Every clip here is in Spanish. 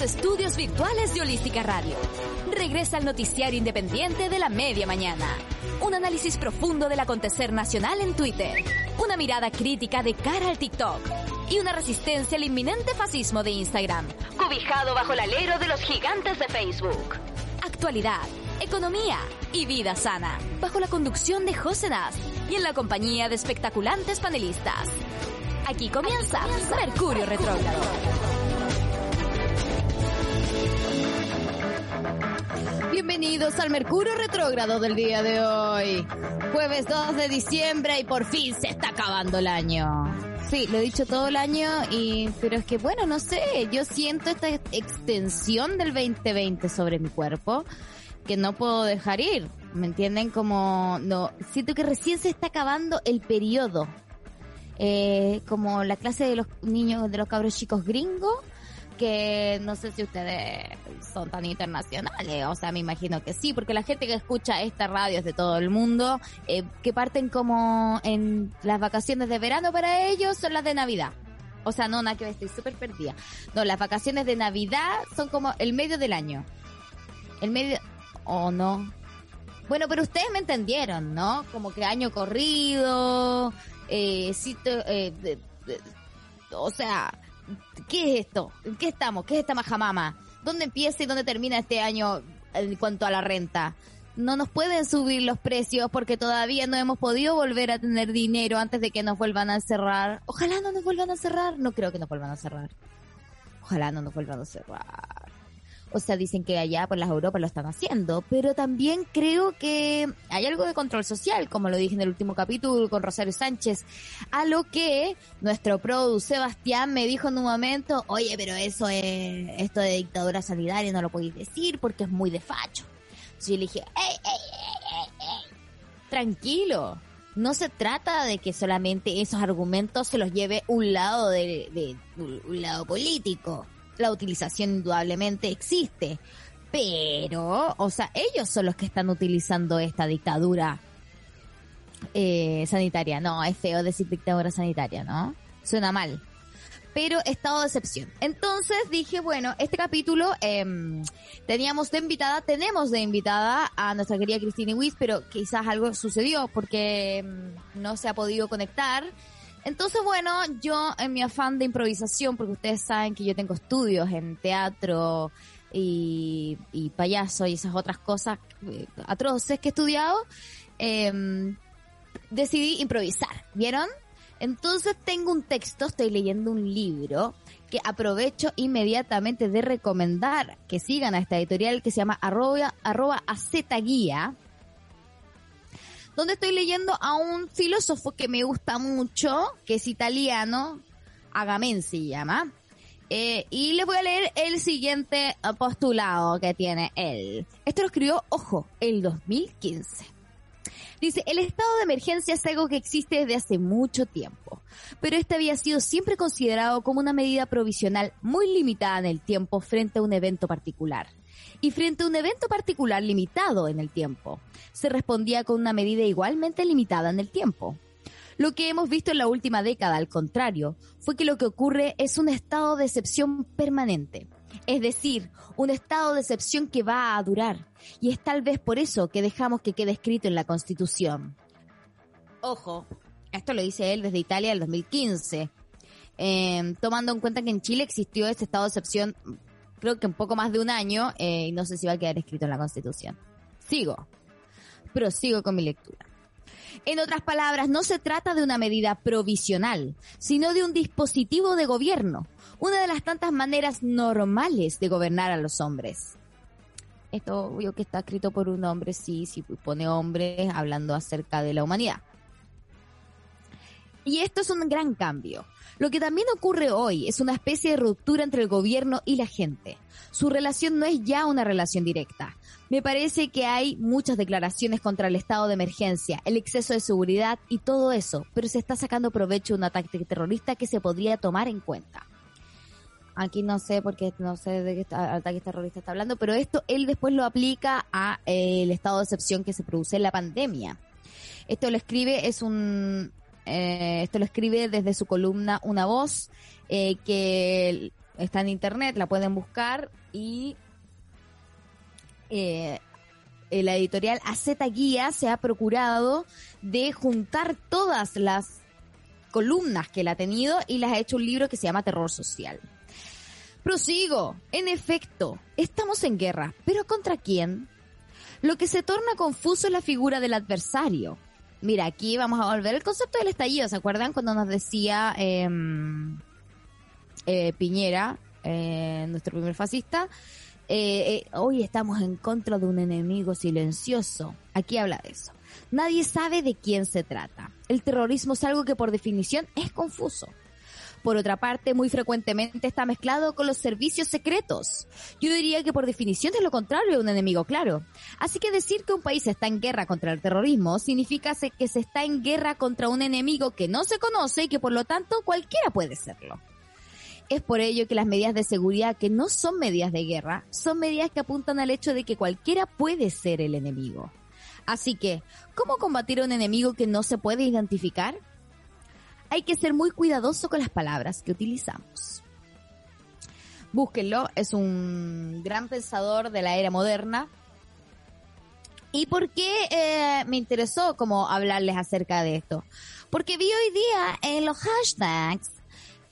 estudios virtuales de Holística Radio, regresa el noticiario independiente de la media mañana. Un análisis profundo del acontecer nacional en Twitter, una mirada crítica de cara al TikTok y una resistencia al inminente fascismo de Instagram, cobijado bajo el alero de los gigantes de Facebook. Actualidad, economía y vida sana, bajo la conducción de José Nas y en la compañía de espectaculantes panelistas. Aquí comienza Mercurio Retrógrado. Bienvenidos al Mercurio Retrógrado del día de hoy. Jueves 2 de diciembre y por fin se está acabando el año. Sí, lo he dicho todo el año y pero es que bueno, no sé, yo siento esta extensión del 2020 sobre mi cuerpo que no puedo dejar ir. ¿Me entienden? Como no, siento que recién se está acabando el periodo. Eh, como la clase de los niños, de los cabros chicos gringos, que no sé si ustedes son tan internacionales, o sea, me imagino que sí, porque la gente que escucha esta radio es de todo el mundo, eh, que parten como en las vacaciones de verano para ellos son las de Navidad. O sea, no, nada que estoy súper perdida. No, las vacaciones de Navidad son como el medio del año. El medio, o no. Bueno, pero ustedes me entendieron, ¿no? Como que año corrido, eh, sitio, eh, o sea, ¿qué es esto? ¿En qué estamos? ¿Qué es esta majamama? ¿Dónde empieza y dónde termina este año en cuanto a la renta? No nos pueden subir los precios porque todavía no hemos podido volver a tener dinero antes de que nos vuelvan a cerrar. Ojalá no nos vuelvan a cerrar. No creo que nos vuelvan a cerrar. Ojalá no nos vuelvan a cerrar. O sea, dicen que allá por las Europas lo están haciendo, pero también creo que hay algo de control social, como lo dije en el último capítulo con Rosario Sánchez, a lo que nuestro produ Sebastián me dijo en un momento, oye, pero eso es, esto de dictadura sanitaria no lo podéis decir porque es muy de facho. Yo le dije, ey, ey, ey, tranquilo. No se trata de que solamente esos argumentos se los lleve un lado de- un lado político. La utilización indudablemente existe. Pero, o sea, ellos son los que están utilizando esta dictadura eh, sanitaria. No, es feo decir dictadura sanitaria, ¿no? Suena mal. Pero estado de excepción. Entonces dije, bueno, este capítulo em, teníamos de invitada, tenemos de invitada a nuestra querida Cristina Wiss, pero quizás algo sucedió porque em, no se ha podido conectar. Entonces, bueno, yo en mi afán de improvisación, porque ustedes saben que yo tengo estudios en teatro y, y payaso y esas otras cosas eh, atroces que he estudiado, em, decidí improvisar, ¿vieron? Entonces tengo un texto, estoy leyendo un libro que aprovecho inmediatamente de recomendar que sigan a esta editorial que se llama arroba, arroba guía donde estoy leyendo a un filósofo que me gusta mucho, que es italiano, Agamben se llama. Eh, y les voy a leer el siguiente eh, postulado que tiene él. Esto lo escribió, ojo, el 2015. Dice, el estado de emergencia es algo que existe desde hace mucho tiempo, pero este había sido siempre considerado como una medida provisional muy limitada en el tiempo frente a un evento particular. Y frente a un evento particular limitado en el tiempo, se respondía con una medida igualmente limitada en el tiempo. Lo que hemos visto en la última década, al contrario, fue que lo que ocurre es un estado de excepción permanente. Es decir, un estado de excepción que va a durar. Y es tal vez por eso que dejamos que quede escrito en la Constitución. Ojo, esto lo dice él desde Italia del 2015. Eh, tomando en cuenta que en Chile existió este estado de excepción, creo que un poco más de un año, eh, y no sé si va a quedar escrito en la Constitución. Sigo. Prosigo con mi lectura. En otras palabras, no se trata de una medida provisional, sino de un dispositivo de gobierno, una de las tantas maneras normales de gobernar a los hombres. Esto obvio que está escrito por un hombre, sí, sí pone hombre hablando acerca de la humanidad. Y esto es un gran cambio. Lo que también ocurre hoy es una especie de ruptura entre el gobierno y la gente. Su relación no es ya una relación directa. Me parece que hay muchas declaraciones contra el estado de emergencia, el exceso de seguridad y todo eso, pero se está sacando provecho de un ataque terrorista que se podría tomar en cuenta. Aquí no sé porque no sé de qué ataque terrorista está hablando, pero esto él después lo aplica a eh, el estado de excepción que se produce en la pandemia. Esto lo escribe es un eh, esto lo escribe desde su columna Una Voz, eh, que está en internet, la pueden buscar y eh, la editorial AZ Guía se ha procurado de juntar todas las columnas que él ha tenido y las ha hecho un libro que se llama Terror Social. Prosigo. En efecto, estamos en guerra, pero ¿contra quién? Lo que se torna confuso es la figura del adversario. Mira, aquí vamos a volver al concepto del estallido. ¿Se acuerdan cuando nos decía em, eh, Piñera, eh, nuestro primer fascista? Eh, hoy estamos en contra de un enemigo silencioso. Aquí habla de eso. Nadie sabe de quién se trata. El terrorismo es algo que por definición es confuso. Por otra parte, muy frecuentemente está mezclado con los servicios secretos. Yo diría que por definición es lo contrario de un enemigo claro. Así que decir que un país está en guerra contra el terrorismo significa que se está en guerra contra un enemigo que no se conoce y que por lo tanto cualquiera puede serlo. Es por ello que las medidas de seguridad, que no son medidas de guerra, son medidas que apuntan al hecho de que cualquiera puede ser el enemigo. Así que, ¿cómo combatir a un enemigo que no se puede identificar? Hay que ser muy cuidadoso con las palabras que utilizamos. Búsquenlo, es un gran pensador de la era moderna. ¿Y por qué eh, me interesó como hablarles acerca de esto? Porque vi hoy día en los hashtags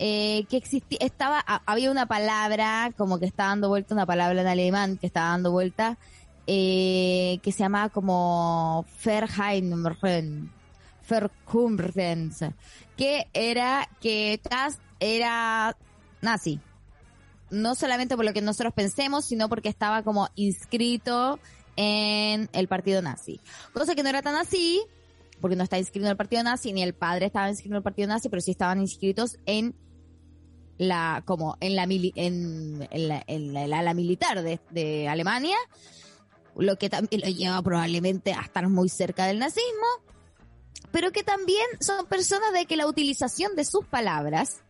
eh, que existía, estaba, había una palabra, como que estaba dando vuelta, una palabra en alemán que estaba dando vuelta, eh, que se llamaba como Verheimren, Verkumbrens, que era que Kast era nazi. No solamente por lo que nosotros pensemos, sino porque estaba como inscrito en el partido nazi. Cosa que no era tan así, porque no está inscrito en el partido nazi, ni el padre estaba inscrito en el partido nazi, pero sí estaban inscritos en la, como en la, la, en la, militar de, de Alemania, lo que también lo lleva probablemente a estar muy cerca del nazismo pero que también son personas de que la utilización de sus palabras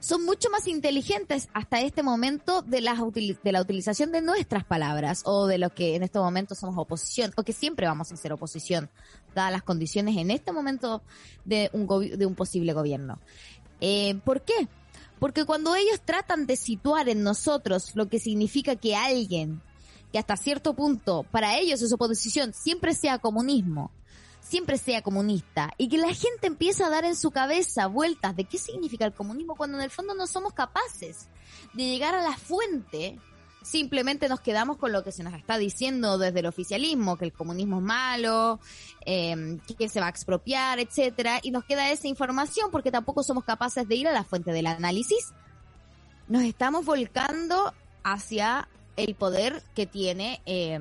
son mucho más inteligentes hasta este momento de la, de la utilización de nuestras palabras o de lo que en este momento somos oposición o que siempre vamos a ser oposición, dadas las condiciones en este momento de un, de un posible gobierno. Eh, ¿Por qué? Porque cuando ellos tratan de situar en nosotros lo que significa que alguien que hasta cierto punto para ellos es oposición siempre sea comunismo siempre sea comunista y que la gente empieza a dar en su cabeza vueltas de qué significa el comunismo cuando en el fondo no somos capaces de llegar a la fuente, simplemente nos quedamos con lo que se nos está diciendo desde el oficialismo, que el comunismo es malo, eh, que se va a expropiar, etcétera, y nos queda esa información porque tampoco somos capaces de ir a la fuente del análisis. Nos estamos volcando hacia el poder que tiene eh,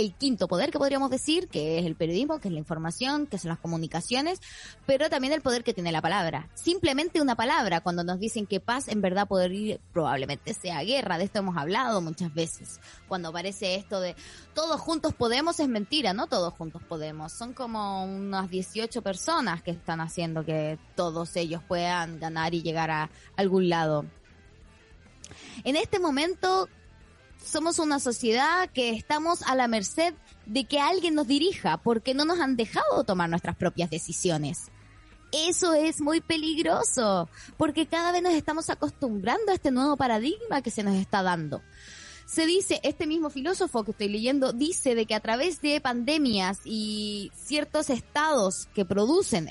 el quinto poder que podríamos decir, que es el periodismo, que es la información, que son las comunicaciones, pero también el poder que tiene la palabra. Simplemente una palabra, cuando nos dicen que paz en verdad poder ir, probablemente sea guerra, de esto hemos hablado muchas veces. Cuando aparece esto de todos juntos podemos, es mentira, no todos juntos podemos. Son como unas 18 personas que están haciendo que todos ellos puedan ganar y llegar a algún lado. En este momento somos una sociedad que estamos a la merced de que alguien nos dirija porque no nos han dejado tomar nuestras propias decisiones. Eso es muy peligroso porque cada vez nos estamos acostumbrando a este nuevo paradigma que se nos está dando. Se dice, este mismo filósofo que estoy leyendo dice de que a través de pandemias y ciertos estados que producen,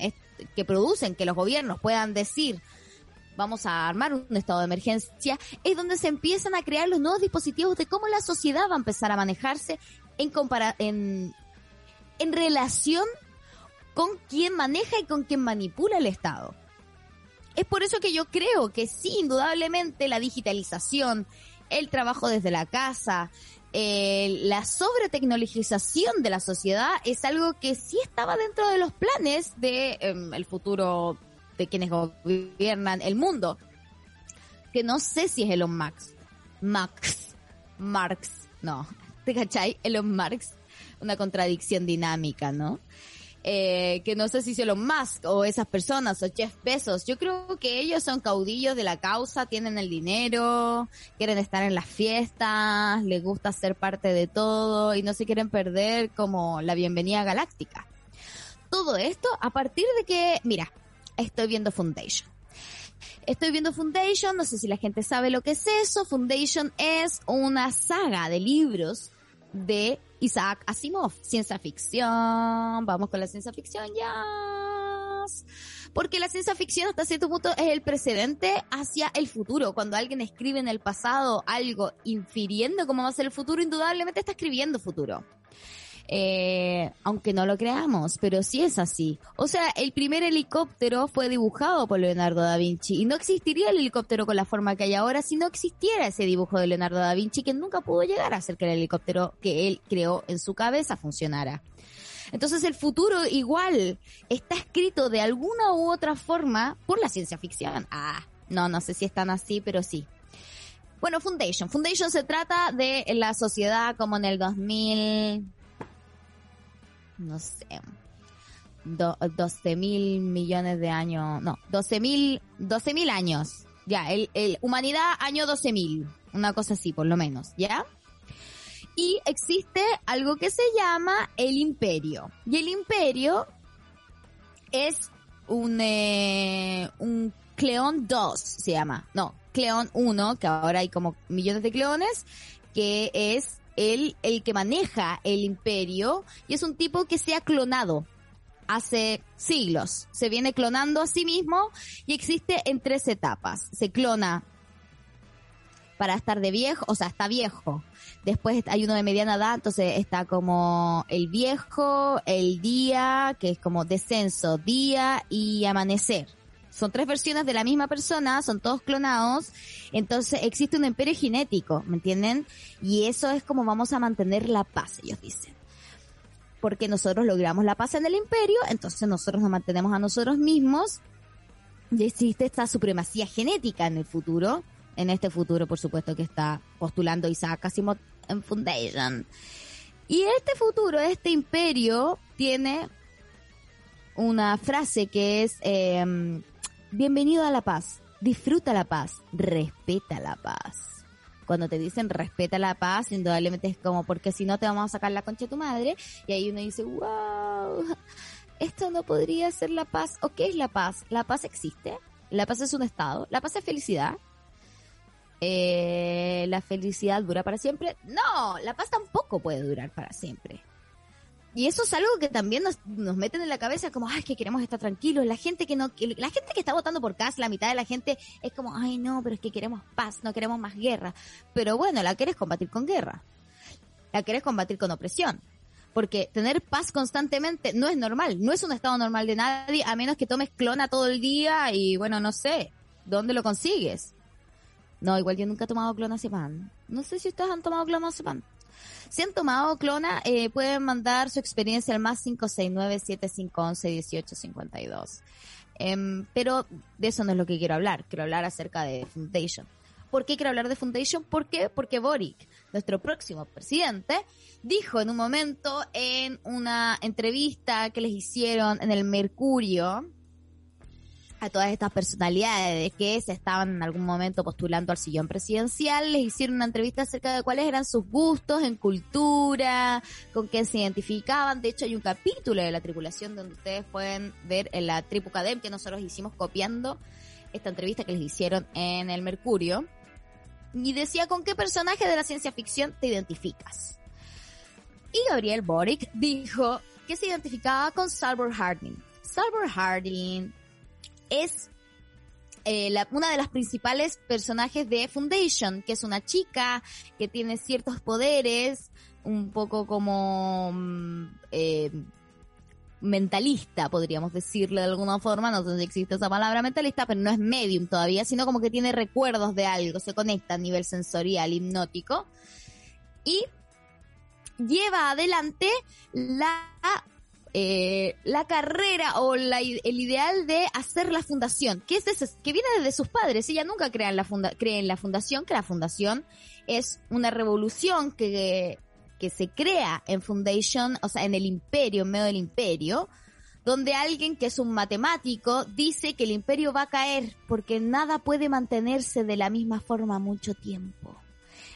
que producen que los gobiernos puedan decir vamos a armar un estado de emergencia, es donde se empiezan a crear los nuevos dispositivos de cómo la sociedad va a empezar a manejarse en, en, en relación con quien maneja y con quien manipula el Estado. Es por eso que yo creo que sí, indudablemente la digitalización, el trabajo desde la casa, eh, la sobretecnologización de la sociedad es algo que sí estaba dentro de los planes de em, el futuro de quienes gobiernan el mundo. Que no sé si es Elon Musk. Max. Marx. No. ¿Te cachai? Elon Marx. Una contradicción dinámica, ¿no? eh, que no sé si se lo Musk o esas personas o Jeff Bezos. Yo creo que ellos son caudillos de la causa, tienen el dinero, quieren estar en las fiestas, les gusta ser parte de todo y no se quieren perder como la bienvenida galáctica. Todo esto a partir de que, mira, estoy viendo Foundation. Estoy viendo Foundation, no sé si la gente sabe lo que es eso. Foundation es una saga de libros de Isaac Asimov, ciencia ficción, vamos con la ciencia ficción ya. Porque la ciencia ficción hasta cierto punto es el precedente hacia el futuro. Cuando alguien escribe en el pasado algo infiriendo cómo va a ser el futuro, indudablemente está escribiendo futuro eh, aunque no lo creamos, pero sí es así. O sea, el primer helicóptero fue dibujado por Leonardo da Vinci y no existiría el helicóptero con la forma que hay ahora si no existiera ese dibujo de Leonardo da Vinci que nunca pudo llegar a hacer que el helicóptero que él creó en su cabeza funcionara. Entonces el futuro igual está escrito de alguna u otra forma por la ciencia ficción. Ah, no, no sé si es tan así, pero sí. Bueno, Foundation. Foundation se trata de la sociedad como en el 2000, no sé, 12 mil millones de años, no, 12 mil, 12 mil años, ya, el, el, humanidad año 12 mil, una cosa así por lo menos, ¿ya? Y existe algo que se llama el imperio. Y el imperio es un, eh, un Cleón 2, se llama, no, Cleón 1, que ahora hay como millones de cleones, que es él el que maneja el imperio y es un tipo que se ha clonado hace siglos. Se viene clonando a sí mismo y existe en tres etapas. Se clona para estar de viejo, o sea, está viejo. Después hay uno de mediana edad, entonces está como el viejo, el día, que es como descenso, día y amanecer son tres versiones de la misma persona, son todos clonados, entonces existe un imperio genético, ¿me entienden? Y eso es como vamos a mantener la paz, ellos dicen. Porque nosotros logramos la paz en el imperio, entonces nosotros nos mantenemos a nosotros mismos y existe esta supremacía genética en el futuro, en este futuro por supuesto que está postulando Isaac Asimov en Foundation. Y este futuro, este imperio, tiene una frase que es eh, bienvenido a la paz, disfruta la paz, respeta la paz. Cuando te dicen respeta la paz, indudablemente es como porque si no te vamos a sacar la concha de tu madre y ahí uno dice, wow, esto no podría ser la paz. ¿O qué es la paz? La paz existe, la paz es un estado, la paz es felicidad. Eh, la felicidad dura para siempre. No, la paz tampoco puede durar para siempre. Y eso es algo que también nos, nos meten en la cabeza como, ay, que queremos estar tranquilos. La gente que no, la gente que está votando por Cas, la mitad de la gente es como, ay, no, pero es que queremos paz, no queremos más guerra. Pero bueno, la quieres combatir con guerra. La quieres combatir con opresión. Porque tener paz constantemente no es normal, no es un estado normal de nadie, a menos que tomes clona todo el día y bueno, no sé, ¿dónde lo consigues? No, igual yo nunca he tomado clonazepam. No sé si ustedes han tomado clonazepam. Si han tomado clona, eh, pueden mandar su experiencia al más 569-7511-1852. Eh, pero de eso no es lo que quiero hablar. Quiero hablar acerca de Foundation. ¿Por qué quiero hablar de Foundation? Porque Boric, nuestro próximo presidente, dijo en un momento en una entrevista que les hicieron en el Mercurio, a todas estas personalidades que se estaban en algún momento postulando al sillón presidencial, les hicieron una entrevista acerca de cuáles eran sus gustos en cultura, con qué se identificaban. De hecho, hay un capítulo de la tripulación donde ustedes pueden ver en la Tripucadem que nosotros hicimos copiando esta entrevista que les hicieron en el Mercurio. Y decía con qué personaje de la ciencia ficción te identificas. Y Gabriel Boric dijo que se identificaba con Salvor Harding. Salvor Harding es eh, una de las principales personajes de Foundation, que es una chica que tiene ciertos poderes, un poco como mm, eh, mentalista, podríamos decirle de alguna forma, no sé si existe esa palabra mentalista, pero no es medium todavía, sino como que tiene recuerdos de algo, se conecta a nivel sensorial, hipnótico. Y lleva adelante la eh, la carrera o la, el ideal de hacer la fundación, que es que viene desde sus padres. Ella nunca cree en la funda, cree en la fundación, que la fundación es una revolución que, que se crea en Foundation, o sea, en el imperio, en medio del imperio, donde alguien que es un matemático dice que el imperio va a caer porque nada puede mantenerse de la misma forma mucho tiempo.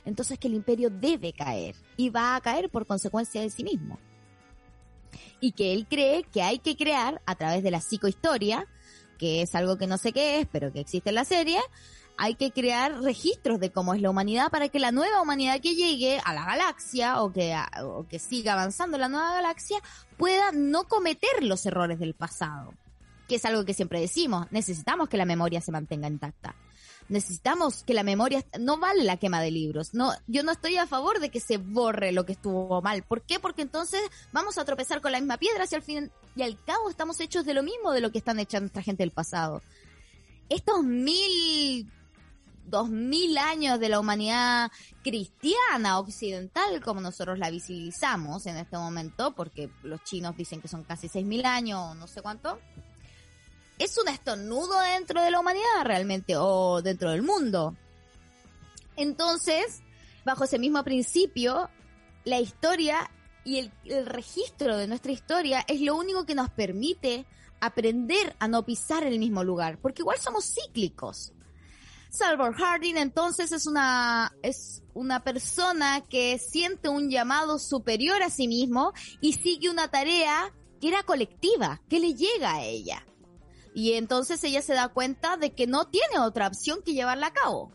Entonces que el imperio debe caer y va a caer por consecuencia de sí mismo. Y que él cree que hay que crear a través de la psicohistoria, que es algo que no sé qué es, pero que existe en la serie, hay que crear registros de cómo es la humanidad para que la nueva humanidad que llegue a la galaxia o que, o que siga avanzando la nueva galaxia pueda no cometer los errores del pasado. Que es algo que siempre decimos, necesitamos que la memoria se mantenga intacta. Necesitamos que la memoria, no vale la quema de libros. No, yo no estoy a favor de que se borre lo que estuvo mal. ¿Por qué? Porque entonces vamos a tropezar con la misma piedra si al fin y al cabo estamos hechos de lo mismo de lo que están hechas nuestra gente del pasado. Estos mil dos mil años de la humanidad cristiana occidental como nosotros la visibilizamos en este momento, porque los chinos dicen que son casi seis mil años no sé cuánto, es un estornudo dentro de la humanidad realmente o dentro del mundo. Entonces, bajo ese mismo principio, la historia y el, registro de nuestra historia es lo único que nos permite aprender a no pisar el mismo lugar, porque igual somos cíclicos. Salvor Harding entonces es una, es una persona que siente un llamado superior a sí mismo y sigue una tarea que era colectiva, que le llega a ella. Y entonces ella se da cuenta de que no tiene otra opción que llevarla a cabo.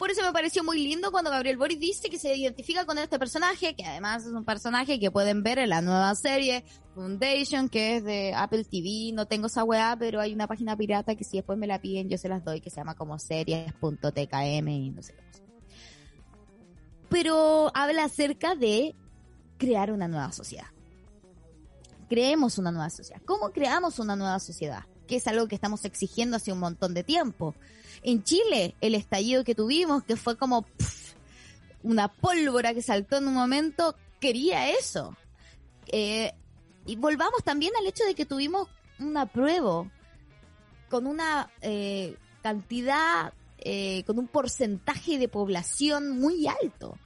Por eso me pareció muy lindo cuando Gabriel Boris dice que se identifica con este personaje, que además es un personaje que pueden ver en la nueva serie Foundation, que es de Apple TV. No tengo esa weá, pero hay una página pirata que si después me la piden yo se las doy, que se llama como series.tkm y no sé cómo. Pero habla acerca de crear una nueva sociedad. Creemos una nueva sociedad. ¿Cómo creamos una nueva sociedad? Que es algo que estamos exigiendo hace un montón de tiempo en Chile, el estallido que tuvimos, que fue como una pólvora que saltó en un momento, quería eso. Eh, y volvamos también al hecho de que tuvimos una prueba con una eh, cantidad, eh, con un porcentaje de población muy alto.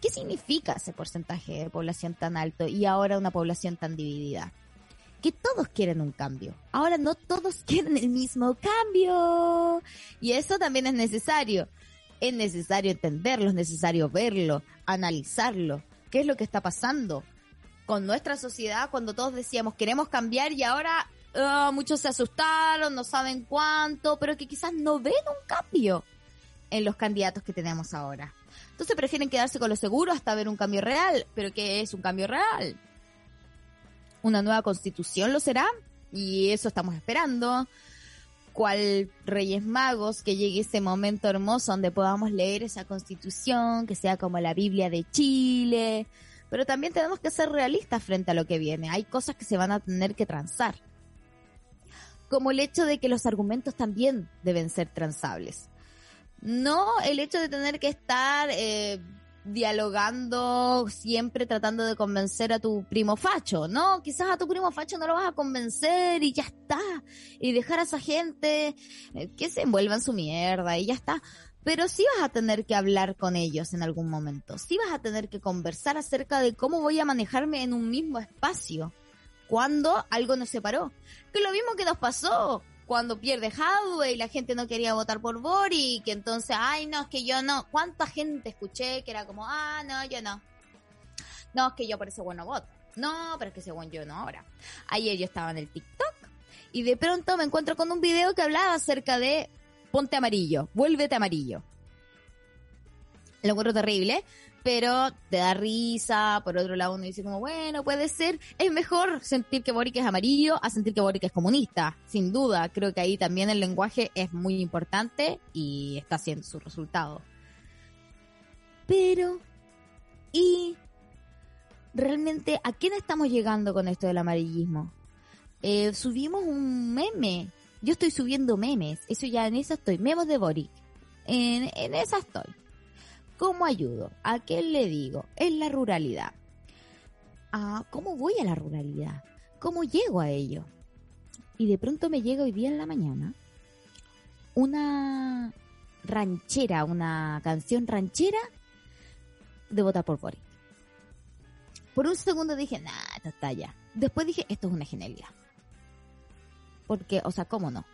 ¿Qué significa ese porcentaje de población tan alto y ahora una población tan dividida? Que todos quieren un cambio. Ahora no todos quieren el mismo cambio. Y eso también es necesario. Es necesario entenderlo, es necesario verlo, analizarlo. ¿Qué es lo que está pasando con nuestra sociedad cuando todos decíamos queremos cambiar y ahora ah, muchos se asustaron, no saben cuánto, pero que quizás no ven un cambio en los candidatos que tenemos ahora. Entonces prefieren quedarse con lo seguro hasta ver un cambio real. ¿Pero qué es un cambio real? Una nueva constitución lo será y eso estamos esperando. Cual Reyes Magos, que llegue ese momento hermoso donde podamos leer esa constitución, que sea como la Biblia de Chile. Pero también tenemos que ser realistas frente a lo que viene. Hay cosas que se van a tener que transar. Como el hecho de que los argumentos también deben ser transables. No el hecho de tener que estar eh, dialogando, siempre tratando de convencer a tu primo facho, ¿no? Quizás a tu primo facho no lo vas a convencer y ya está. Y dejar a esa gente eh, que se envuelva en su mierda y ya está. Pero sí vas a tener que hablar con ellos en algún momento. Sí vas a tener que conversar acerca de cómo voy a manejarme en un mismo espacio. Cuando algo nos separó. Que lo mismo que nos pasó cuando pierde Hadwe y la gente no quería votar por Bori, que entonces, ay, no, es que yo no. ¿Cuánta gente escuché que era como, ah, no, yo no? No, es que yo por ese bueno voto. No, pero es que bueno yo no ahora. Ayer yo estaba en el TikTok y de pronto me encuentro con un video que hablaba acerca de ponte amarillo, vuélvete amarillo. Lo encuentro terrible, pero te da risa, por otro lado uno dice como, bueno, puede ser, es mejor sentir que Boric es amarillo a sentir que Boric es comunista, sin duda, creo que ahí también el lenguaje es muy importante y está haciendo su resultado. Pero, ¿y realmente a quién estamos llegando con esto del amarillismo? Eh, subimos un meme, yo estoy subiendo memes, eso ya en eso estoy, memes de Boric, en, en esa estoy ¿Cómo ayudo? ¿A qué le digo? Es la ruralidad. a cómo voy a la ruralidad, cómo llego a ello. Y de pronto me llega hoy día en la mañana una ranchera, una canción ranchera de votar por Boric. Por un segundo dije, nah, esta está ya. Después dije, esto es una genialidad. Porque, o sea, ¿cómo no?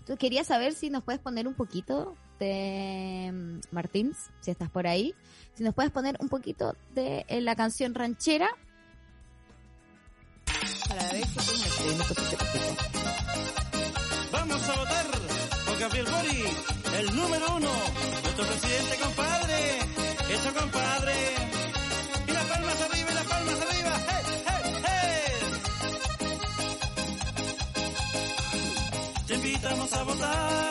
Entonces quería saber si nos puedes poner un poquito mm, Martins, si estás por ahí, si nos puedes poner un poquito de eh, la canción ranchera para ver si Vamos a votar por Gabriel Bori, el número uno, nuestro presidente compadre, eso compadre. Y las palmas arriba, y las palmas arriba. ¡Hey, hey, hey! Te invitamos a votar,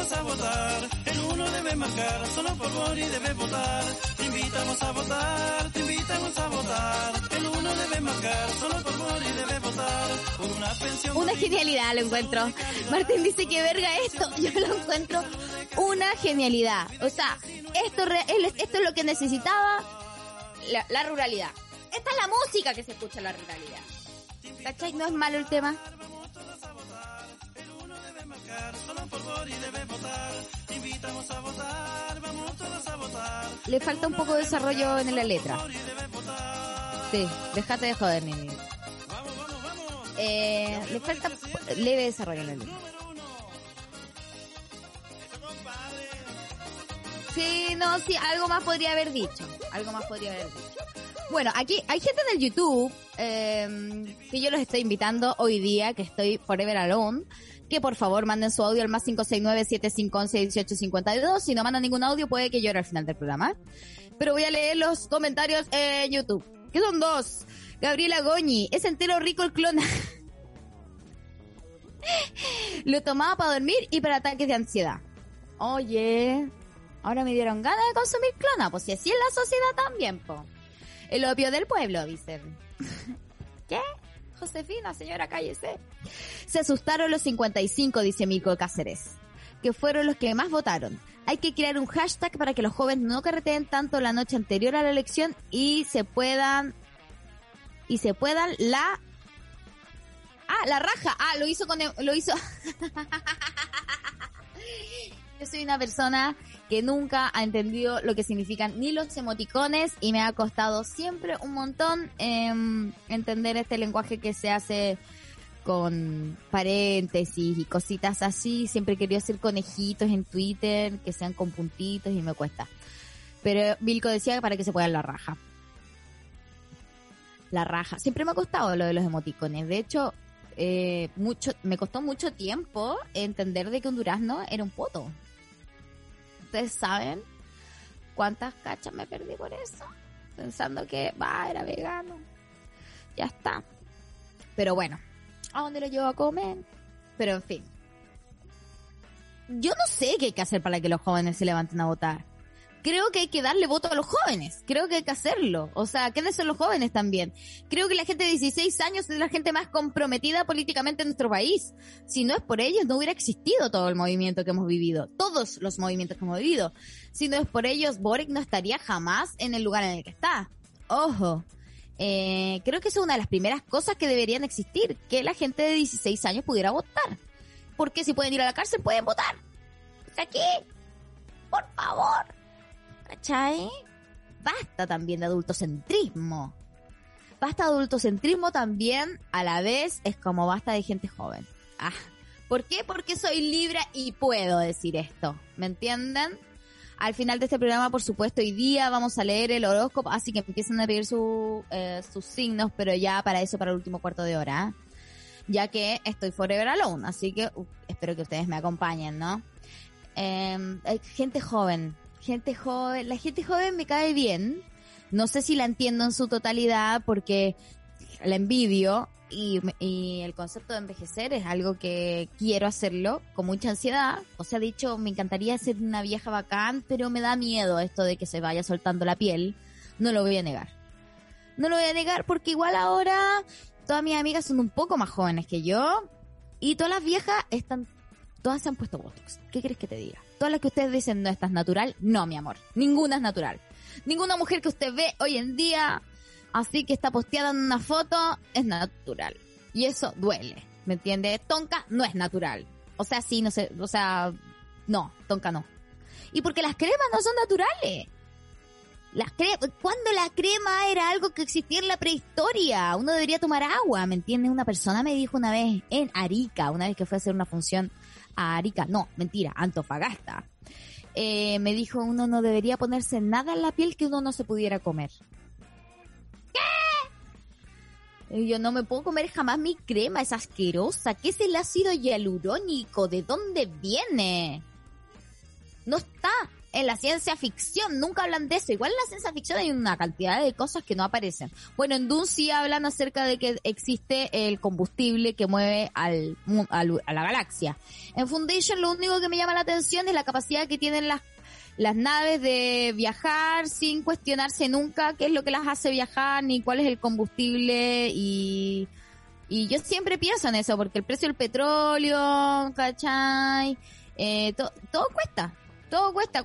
invitamos a votar. El uno debe marcar, solo por Bori debe votar. Te invitamos a votar, te invitamos a votar. El uno debe marcar, solo por Bori debe votar. Por una pensión. Una genialidad lo encuentro. Martín dice que verga esto. Yo lo encuentro una genialidad. O sea, esto, esto es lo que necesitaba la, la ruralidad. Esta es la música que se escucha en la ruralidad. ¿Cachai? No es malo el tema. Solo por Bori debe votar. Te invitamos a votar, vamos todos a votar. Le falta un poco de desarrollo en la letra. Sí, déjate de joder, vamos. Eh, le falta leve desarrollo en la letra. Sí, no, sí, algo más podría haber dicho. Algo más podría haber dicho. Bueno, aquí hay gente en el YouTube eh, que yo los estoy invitando hoy día, que estoy forever alone, que por favor manden su audio al más 569-7511-1852. Si no mandan ningún audio, puede que llore al final del programa. Pero voy a leer los comentarios en YouTube, que son dos. Gabriela Goñi, es entero rico el clona. Lo tomaba para dormir y para ataques de ansiedad. Oye, ahora me dieron ganas de consumir clona, pues si así es la sociedad también, po. El opio del pueblo, dicen. ¿Qué? Josefina, señora, cállese. Se asustaron los 55, dice Mico Cáceres, que fueron los que más votaron. Hay que crear un hashtag para que los jóvenes no carreteen tanto la noche anterior a la elección y se puedan y se puedan la Ah, la raja. Ah, lo hizo con lo hizo Yo soy una persona que nunca ha entendido lo que significan ni los emoticones y me ha costado siempre un montón em, entender este lenguaje que se hace con paréntesis y cositas así. Siempre he querido hacer conejitos en Twitter que sean con puntitos y me cuesta. Pero Vilco decía para que se pueda la raja. La raja. Siempre me ha costado lo de los emoticones. De hecho, eh, mucho, me costó mucho tiempo entender de que un durazno era un poto. Ustedes saben cuántas cachas me perdí por eso. Pensando que, va, era vegano. Ya está. Pero bueno, ¿a dónde lo llevo a comer? Pero en fin. Yo no sé qué hay que hacer para que los jóvenes se levanten a votar. Creo que hay que darle voto a los jóvenes. Creo que hay que hacerlo. O sea, ¿quiénes son los jóvenes también? Creo que la gente de 16 años es la gente más comprometida políticamente en nuestro país. Si no es por ellos, no hubiera existido todo el movimiento que hemos vivido. Todos los movimientos que hemos vivido. Si no es por ellos, Boric no estaría jamás en el lugar en el que está. Ojo. Eh, creo que es una de las primeras cosas que deberían existir. Que la gente de 16 años pudiera votar. Porque si pueden ir a la cárcel, pueden votar. Aquí. Por favor. ¿Cachai? Basta también de adultocentrismo. Basta de adultocentrismo también, a la vez es como basta de gente joven. Ah, ¿Por qué? Porque soy libre y puedo decir esto. ¿Me entienden? Al final de este programa, por supuesto, hoy día vamos a leer el horóscopo, así que empiezan a pedir su, eh, sus signos, pero ya para eso, para el último cuarto de hora. Ya que estoy forever alone, así que uh, espero que ustedes me acompañen, ¿no? Hay gente joven, gente joven, la gente joven me cae bien. No sé si la entiendo en su totalidad porque la envidio y, el concepto de envejecer es algo que quiero hacerlo con mucha ansiedad. O sea, dicho, me encantaría ser una vieja bacán, pero me da miedo esto de que se vaya soltando la piel. No lo voy a negar. No lo voy a negar porque igual ahora todas mis amigas son un poco más jóvenes que yo y todas las viejas están todas se han puesto Botox. ¿Qué quieres que te diga? Todas las que ustedes dicen no estás natural, no, mi amor. Ninguna es natural. Ninguna mujer que usted ve hoy en día Así que está posteada en una foto, es natural. Y eso duele, ¿me entiendes? Tonka no es natural. O sea, sí, no sé, o sea, no, tonka no. Y porque las cremas no son naturales. Las cre cuando la crema era algo que existía en la prehistoria, uno debería tomar agua, ¿me entiendes? Una persona me dijo una vez en Arica, una vez que fue a hacer una función a Arica, no, mentira, Antofagasta. Eh, me dijo uno no debería ponerse nada en la piel que uno no se pudiera comer. ¿Qué? Y yo no me puedo comer jamás mi crema, es asquerosa. ¿Qué es el ácido hialurónico? ¿De dónde viene? No está en la ciencia ficción, nunca hablan de eso. Igual en la ciencia ficción hay una cantidad de cosas que no aparecen. Bueno, en Dune sí hablan acerca de que existe el combustible que mueve al, al, a la galaxia. En Foundation lo único que me llama la atención es la capacidad que tienen las las naves de viajar sin cuestionarse nunca qué es lo que las hace viajar ni cuál es el combustible y y yo siempre pienso en eso porque el precio del petróleo, ¿cachai? Eh, to, todo cuesta, todo cuesta.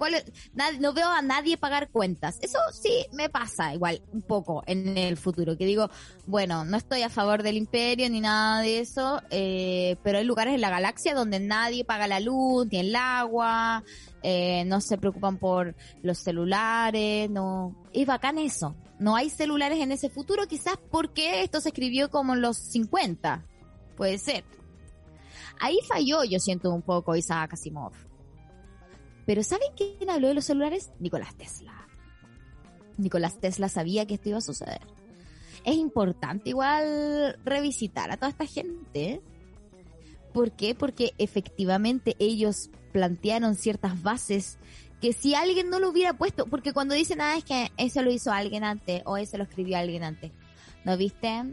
No veo a nadie pagar cuentas. Eso sí me pasa igual un poco en el futuro. Que digo, bueno, no estoy a favor del imperio ni nada de eso, eh, pero hay lugares en la galaxia donde nadie paga la luz ni el agua, eh, no se preocupan por los celulares, no. Es bacán eso. No hay celulares en ese futuro, quizás porque esto se escribió como en los 50. Puede ser. Ahí falló, yo siento un poco Isaac Asimov. Pero ¿saben quién habló de los celulares? Nicolás Tesla. Nicolás Tesla sabía que esto iba a suceder. Es importante igual revisitar a toda esta gente. ¿Por qué? Porque efectivamente ellos plantearon ciertas bases que si alguien no lo hubiera puesto, porque cuando dicen, ah, es que eso lo hizo alguien antes o eso lo escribió alguien antes. ¿No viste?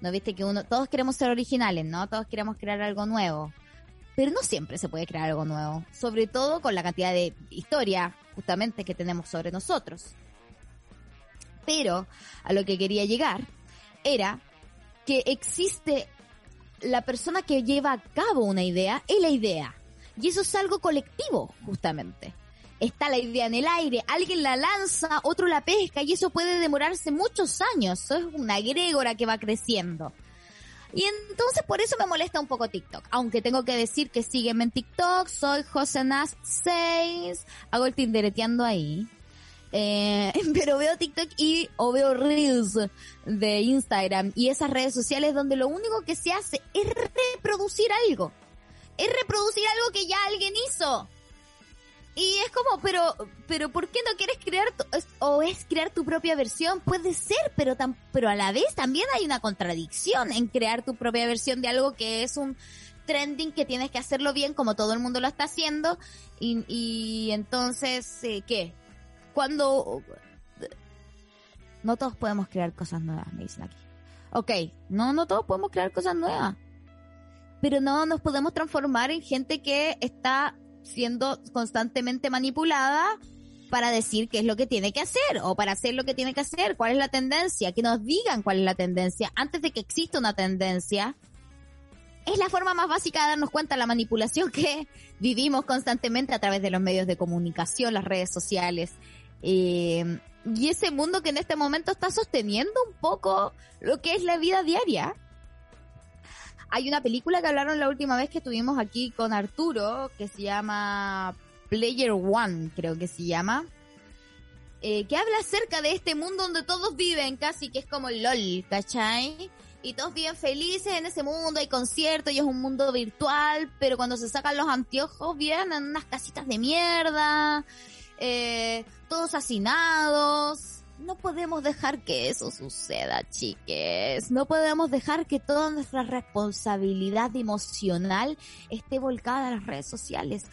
¿No viste que uno, todos queremos ser originales, ¿no? Todos queremos crear algo nuevo pero no siempre se puede crear algo nuevo, sobre todo con la cantidad de historia justamente que tenemos sobre nosotros. Pero a lo que quería llegar era que existe la persona que lleva a cabo una idea y la idea. Y eso es algo colectivo, justamente. Está la idea en el aire, alguien la lanza, otro la pesca y eso puede demorarse muchos años. Eso es una grégora que va creciendo. Y entonces por eso me molesta un poco TikTok. Aunque tengo que decir que sígueme en TikTok, soy Josenas6, hago el tindereteando ahí. Eh, pero veo TikTok y o veo Reels de Instagram y esas redes sociales donde lo único que se hace es reproducir algo. Es reproducir algo que ya alguien hizo. Y es como, pero, pero ¿por qué no quieres crear tu, o es crear tu propia versión? Puede ser, pero tan, pero a la vez también hay una contradicción en crear tu propia versión de algo que es un trending que tienes que hacerlo bien como todo el mundo lo está haciendo y, y entonces, eh, ¿qué? Cuando no todos podemos crear cosas nuevas, me dicen aquí. Ok, no, no todos podemos crear cosas nuevas. Pero no nos podemos transformar en gente que está siendo constantemente manipulada para decir qué es lo que tiene que hacer o para hacer lo que tiene que hacer, cuál es la tendencia, que nos digan cuál es la tendencia antes de que exista una tendencia. Es la forma más básica de darnos cuenta de la manipulación que vivimos constantemente a través de los medios de comunicación, las redes sociales. Eh, y ese mundo que en este momento está sosteniendo un poco lo que es la vida diaria. Hay una película que hablaron la última vez que estuvimos aquí con Arturo, que se llama Player One, creo que se llama. Eh, que habla acerca de este mundo donde todos viven casi, que es como LOL, ¿cachai? Y todos viven felices en ese mundo, hay conciertos y es un mundo virtual, pero cuando se sacan los anteojos viven en unas casitas de mierda, eh, todos hacinados, no podemos dejar que eso suceda, chiques. No podemos dejar que toda nuestra responsabilidad emocional esté volcada a las redes sociales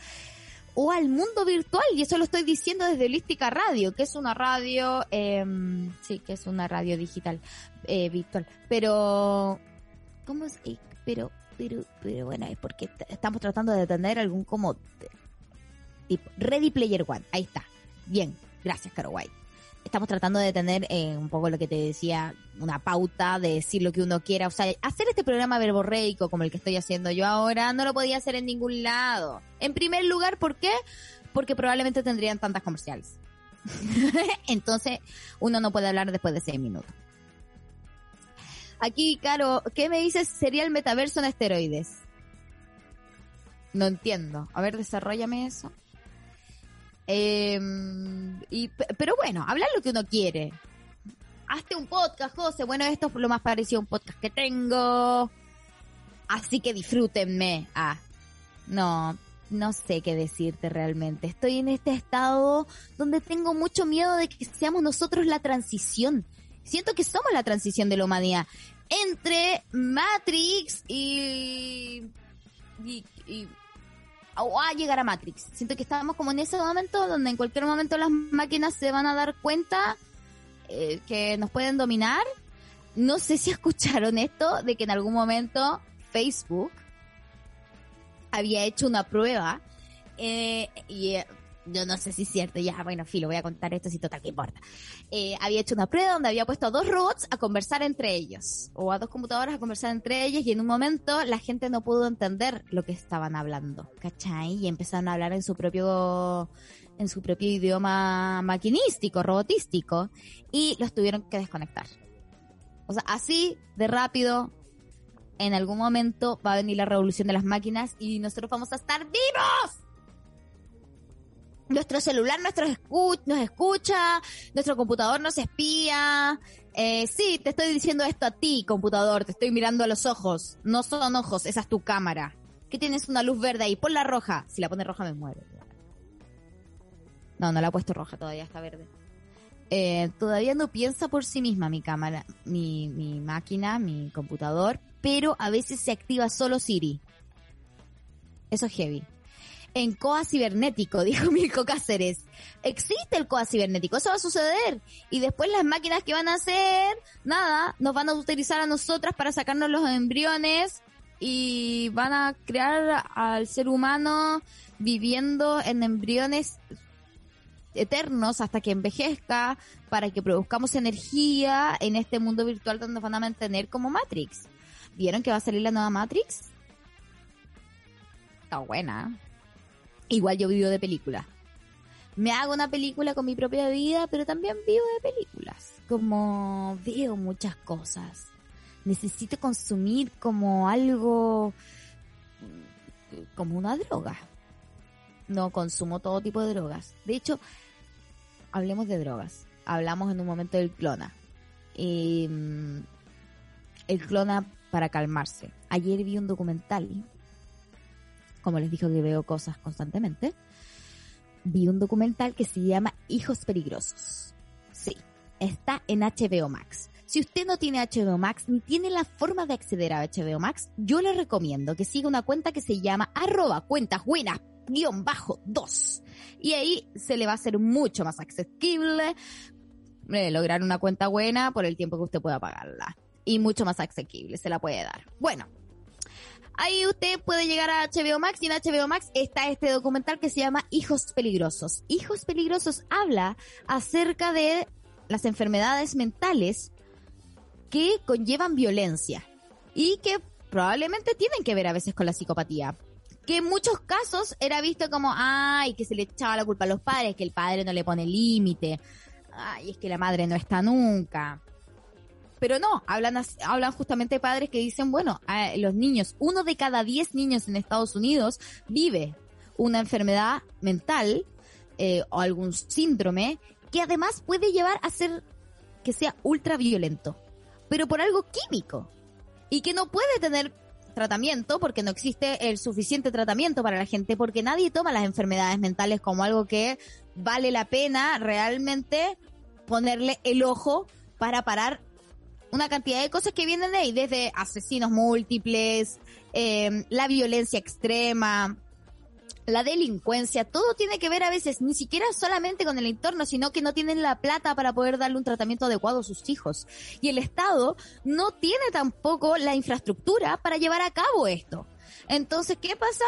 o al mundo virtual. Y eso lo estoy diciendo desde Holística Radio, que es una radio, eh, sí, que es una radio digital, eh, virtual. Pero, ¿cómo es? Pero, pero, pero bueno, es porque estamos tratando de tener algún como tipo Ready Player One. Ahí está. Bien. Gracias, Caro estamos tratando de tener eh, un poco lo que te decía, una pauta de decir lo que uno quiera. O sea, hacer este programa verborreico como el que estoy haciendo yo ahora no lo podía hacer en ningún lado. En primer lugar, ¿por qué? Porque probablemente tendrían tantas comerciales. Entonces, uno no puede hablar después de seis minutos. Aquí, Caro, ¿qué me dices sería el metaverso en esteroides? No entiendo. A ver, desarrollame eso. Eh, y, pero bueno, hablar lo que uno quiere. Hazte un podcast, José. Bueno, esto es lo más parecido a un podcast que tengo. Así que disfrútenme. Ah, no, no sé qué decirte realmente. Estoy en este estado donde tengo mucho miedo de que seamos nosotros la transición. Siento que somos la transición de la humanidad entre Matrix y, y o a llegar a Matrix. Siento que estamos como en ese momento donde en cualquier momento las máquinas se van a dar cuenta eh, que nos pueden dominar. No sé si escucharon esto de que en algún momento Facebook había hecho una prueba eh, y eh, yo no sé si es cierto, ya, bueno, filo, voy a contar esto si total que importa. Eh, había hecho una prueba donde había puesto a dos robots a conversar entre ellos, o a dos computadoras a conversar entre ellos, y en un momento la gente no pudo entender lo que estaban hablando, ¿cachai? Y empezaron a hablar en su propio, en su propio idioma maquinístico, robotístico, y los tuvieron que desconectar. O sea, así de rápido, en algún momento va a venir la revolución de las máquinas y nosotros vamos a estar vivos nuestro celular nuestro nos escucha, nuestro computador nos espía. Eh, sí, te estoy diciendo esto a ti, computador, te estoy mirando a los ojos. No son ojos, esa es tu cámara. ¿Qué tienes una luz verde ahí? Pon la roja. Si la pone roja me muero. No, no la he puesto roja, todavía está verde. Eh, todavía no piensa por sí misma mi cámara, mi, mi máquina, mi computador, pero a veces se activa solo Siri. Eso es heavy en COA cibernético, dijo Mirko Cáceres. Existe el COA cibernético, eso va a suceder. Y después las máquinas que van a hacer, nada, nos van a utilizar a nosotras para sacarnos los embriones y van a crear al ser humano viviendo en embriones eternos hasta que envejezca para que produzcamos energía en este mundo virtual donde nos van a mantener como Matrix. ¿Vieron que va a salir la nueva Matrix? Está buena. Igual yo vivo de películas. Me hago una película con mi propia vida, pero también vivo de películas. Como veo muchas cosas. Necesito consumir como algo, como una droga. No consumo todo tipo de drogas. De hecho, hablemos de drogas. Hablamos en un momento del clona. el clona para calmarse. Ayer vi un documental como les dijo que veo cosas constantemente, vi un documental que se llama Hijos Peligrosos. Sí, está en HBO Max. Si usted no tiene HBO Max ni tiene la forma de acceder a HBO Max, yo le recomiendo que siga una cuenta que se llama arroba cuentas buenas guion bajo 2. Y ahí se le va a hacer mucho más accesible eh, lograr una cuenta buena por el tiempo que usted pueda pagarla. Y mucho más accesible, se la puede dar. Bueno, Ahí usted puede llegar a HBO Max y en HBO Max está este documental que se llama Hijos Peligrosos. Hijos Peligrosos habla acerca de las enfermedades mentales que conllevan violencia y que probablemente tienen que ver a veces con la psicopatía. Que en muchos casos era visto como, ay, que se le echaba la culpa a los padres, que el padre no le pone límite, ay, es que la madre no está nunca. Pero no, hablan, hablan justamente padres que dicen, bueno, los niños, uno de cada diez niños en Estados Unidos vive una enfermedad mental eh, o algún síndrome que además puede llevar a ser que sea ultra violento, pero por algo químico y que no puede tener tratamiento porque no existe el suficiente tratamiento para la gente porque nadie toma las enfermedades mentales como algo que vale la pena realmente ponerle el ojo para parar una cantidad de cosas que vienen de ahí, desde asesinos múltiples, eh, la violencia extrema, la delincuencia, todo tiene que ver a veces ni siquiera solamente con el entorno, sino que no tienen la plata para poder darle un tratamiento adecuado a sus hijos. Y el Estado no tiene tampoco la infraestructura para llevar a cabo esto. Entonces, ¿qué pasa?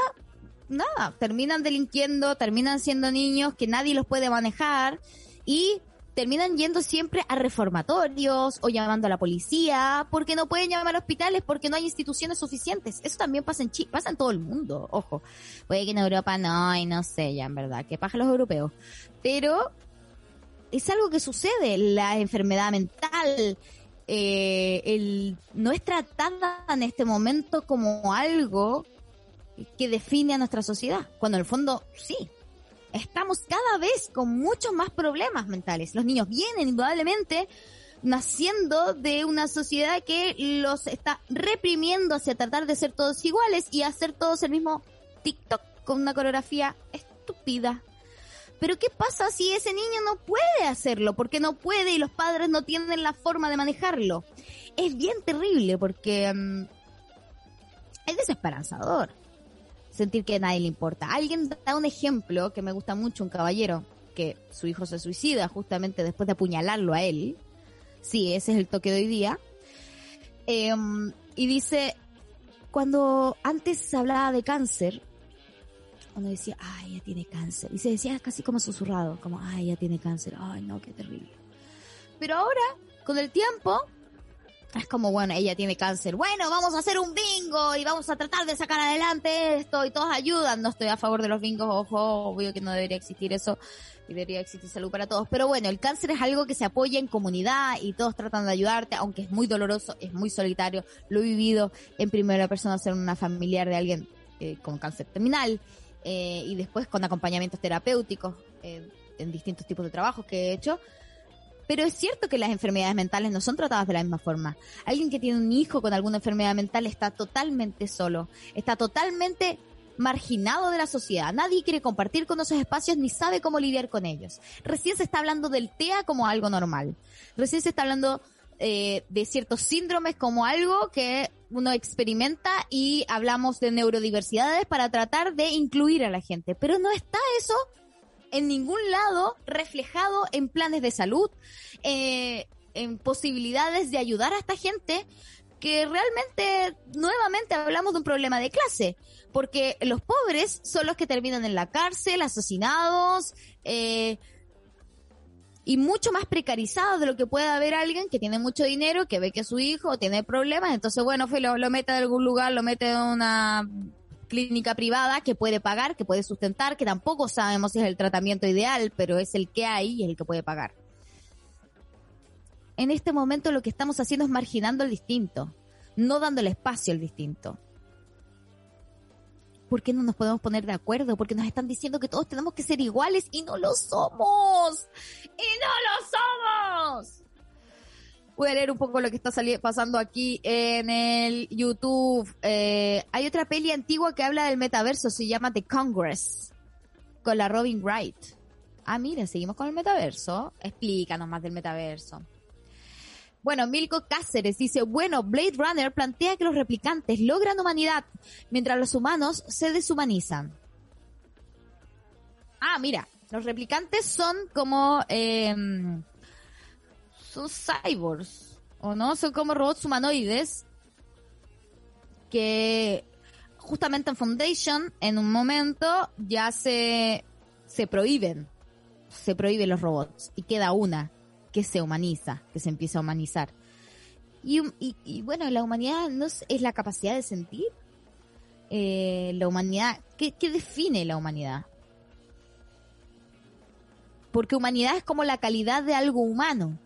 Nada, terminan delinquiendo, terminan siendo niños que nadie los puede manejar y terminan yendo siempre a reformatorios o llamando a la policía porque no pueden llamar a hospitales porque no hay instituciones suficientes. Eso también pasa en Chile, pasa en todo el mundo, ojo. Puede que en Europa no, y no sé ya en verdad, que paja los europeos. Pero es algo que sucede, la enfermedad mental eh, no es tratada en este momento como algo que define a nuestra sociedad, cuando en el fondo sí. Estamos cada vez con muchos más problemas mentales. Los niños vienen indudablemente naciendo de una sociedad que los está reprimiendo hacia tratar de ser todos iguales y hacer todos el mismo TikTok con una coreografía estúpida. Pero ¿qué pasa si ese niño no puede hacerlo? Porque no puede y los padres no tienen la forma de manejarlo. Es bien terrible porque mm, es desesperanzador sentir que a nadie le importa. Alguien da un ejemplo que me gusta mucho, un caballero, que su hijo se suicida justamente después de apuñalarlo a él. Sí, ese es el toque de hoy día. Em, y dice, cuando antes se hablaba de cáncer, uno decía, ay, ella tiene cáncer. Y se decía casi como susurrado, como, ay, ella tiene cáncer. Ay, no, qué terrible. Pero ahora, con el tiempo, es como, bueno, ella tiene cáncer. Bueno, vamos a hacer un bingo y vamos a tratar de sacar adelante esto y todos ayudan. No estoy a favor de los bingos, ojo, obvio que no debería existir eso y debería existir salud para todos. Pero bueno, el cáncer es algo que se apoya en comunidad y todos tratan de ayudarte, aunque es muy doloroso, es muy solitario. Lo he vivido en primera persona ser una familiar de alguien eh, con cáncer terminal eh, y después con acompañamientos terapéuticos eh, en distintos tipos de trabajos que he hecho. Pero es cierto que las enfermedades mentales no son tratadas de la misma forma. Alguien que tiene un hijo con alguna enfermedad mental está totalmente solo, está totalmente marginado de la sociedad. Nadie quiere compartir con esos espacios ni sabe cómo lidiar con ellos. Recién se está hablando del TEA como algo normal. Recién se está hablando eh, de ciertos síndromes como algo que uno experimenta y hablamos de neurodiversidades para tratar de incluir a la gente. Pero no está eso en ningún lado reflejado en planes de salud, eh, en posibilidades de ayudar a esta gente, que realmente nuevamente hablamos de un problema de clase, porque los pobres son los que terminan en la cárcel, asesinados, eh, y mucho más precarizados de lo que puede haber alguien que tiene mucho dinero, que ve que su hijo tiene problemas, entonces bueno, lo, lo mete en algún lugar, lo mete en una clínica privada que puede pagar, que puede sustentar, que tampoco sabemos si es el tratamiento ideal, pero es el que hay y es el que puede pagar. En este momento lo que estamos haciendo es marginando el distinto, no dándole espacio al distinto. ¿Por qué no nos podemos poner de acuerdo? Porque nos están diciendo que todos tenemos que ser iguales y no lo somos. Y no lo somos voy a leer un poco lo que está pasando aquí en el YouTube. Eh, hay otra peli antigua que habla del metaverso, se llama The Congress, con la Robin Wright. Ah, mira, seguimos con el metaverso. Explícanos más del metaverso. Bueno, Milko Cáceres dice, bueno, Blade Runner plantea que los replicantes logran humanidad mientras los humanos se deshumanizan. Ah, mira, los replicantes son como... Eh, son cyborgs, ¿o no? Son como robots humanoides que justamente en Foundation, en un momento, ya se, se prohíben, se prohíben los robots y queda una que se humaniza, que se empieza a humanizar. Y, y, bueno, la humanidad no es, la capacidad de sentir. Eh, la humanidad, ¿qué, ¿qué define la humanidad? Porque humanidad es como la calidad de algo humano.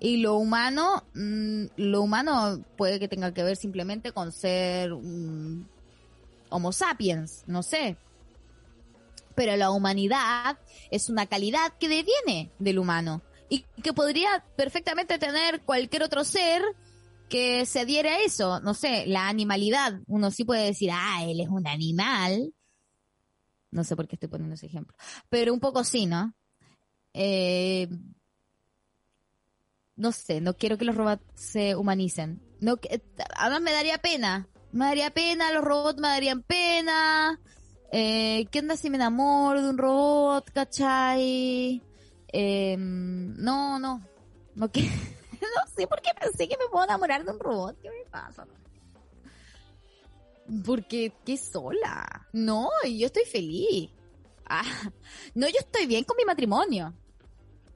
Y lo humano, mm, lo humano puede que tenga que ver simplemente con ser Homo sapiens, no sé. Pero la humanidad es una calidad que deviene del humano y que podría perfectamente tener cualquier otro ser que se adhiere a eso. No sé, la animalidad. Uno sí puede decir, ah, él es un animal. No sé por qué estoy poniendo ese ejemplo. Pero un poco sí, ¿no? Eh, no sé, no quiero que los robots se humanicen. No, además me daría pena. Me daría pena, los robots me darían pena. Eh, ¿Qué onda si me enamoro de un robot, cachai? Eh, no, no. No, que, no sé por qué pensé que me puedo enamorar de un robot. ¿Qué me pasa? Porque, qué sola. No, yo estoy feliz. Ah, no, yo estoy bien con mi matrimonio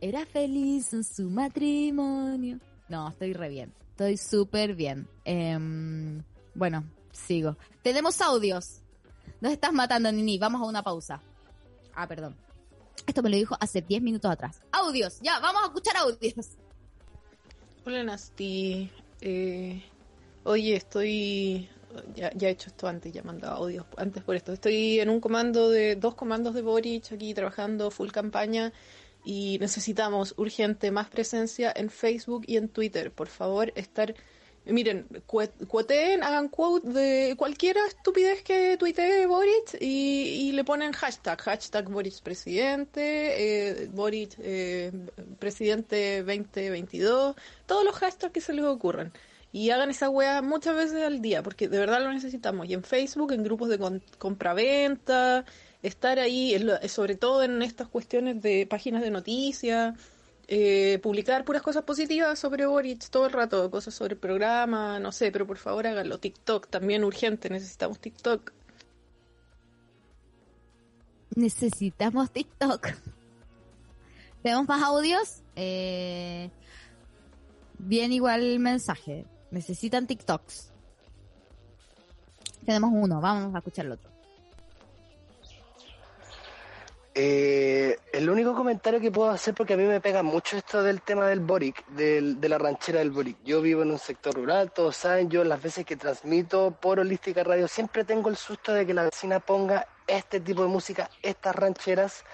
era feliz en su matrimonio. No, estoy re bien. Estoy súper bien. Em, bueno, sigo. Tenemos audios. Nos estás matando, Nini. Vamos a una pausa. Ah, perdón. Esto me lo dijo hace 10 minutos atrás. Audios. Ya, vamos a escuchar audios. Hola Nasti. Eh, oye, estoy. Ya, ya, he hecho esto antes, ya he mandado audios antes por esto. Estoy en un comando de. dos comandos de Boric aquí trabajando full campaña y necesitamos urgente más presencia en Facebook y en Twitter. Por favor, estar Miren, cuoteen, hagan quote de cualquiera estupidez que tuitee Boric y, le ponen hashtag, hashtag Boric presidente, eh, Boric eh, presidente 2022, todos los hashtags que se les ocurran. Y hagan esa wea muchas veces al día, porque de verdad lo necesitamos. Y en Facebook, en grupos de compra-venta, estar ahí, sobre todo en estas cuestiones de páginas de noticias eh, publicar puras cosas positivas sobre Boric todo el rato, cosas sobre el programa, no sé, pero por favor háganlo. TikTok también urgente, necesitamos TikTok. Necesitamos TikTok. ¿Tenemos más audios? Eh, bien igual el mensaje. Necesitan TikToks. Tenemos uno, vamos a escuchar el otro. Eh, el único comentario que puedo hacer, porque a mí me pega mucho esto del tema del Boric, de la ranchera del Boric. Yo vivo en un sector rural, todos saben, yo las veces que transmito por Holística Radio siempre tengo el susto de que la vecina ponga este tipo de música, estas rancheras,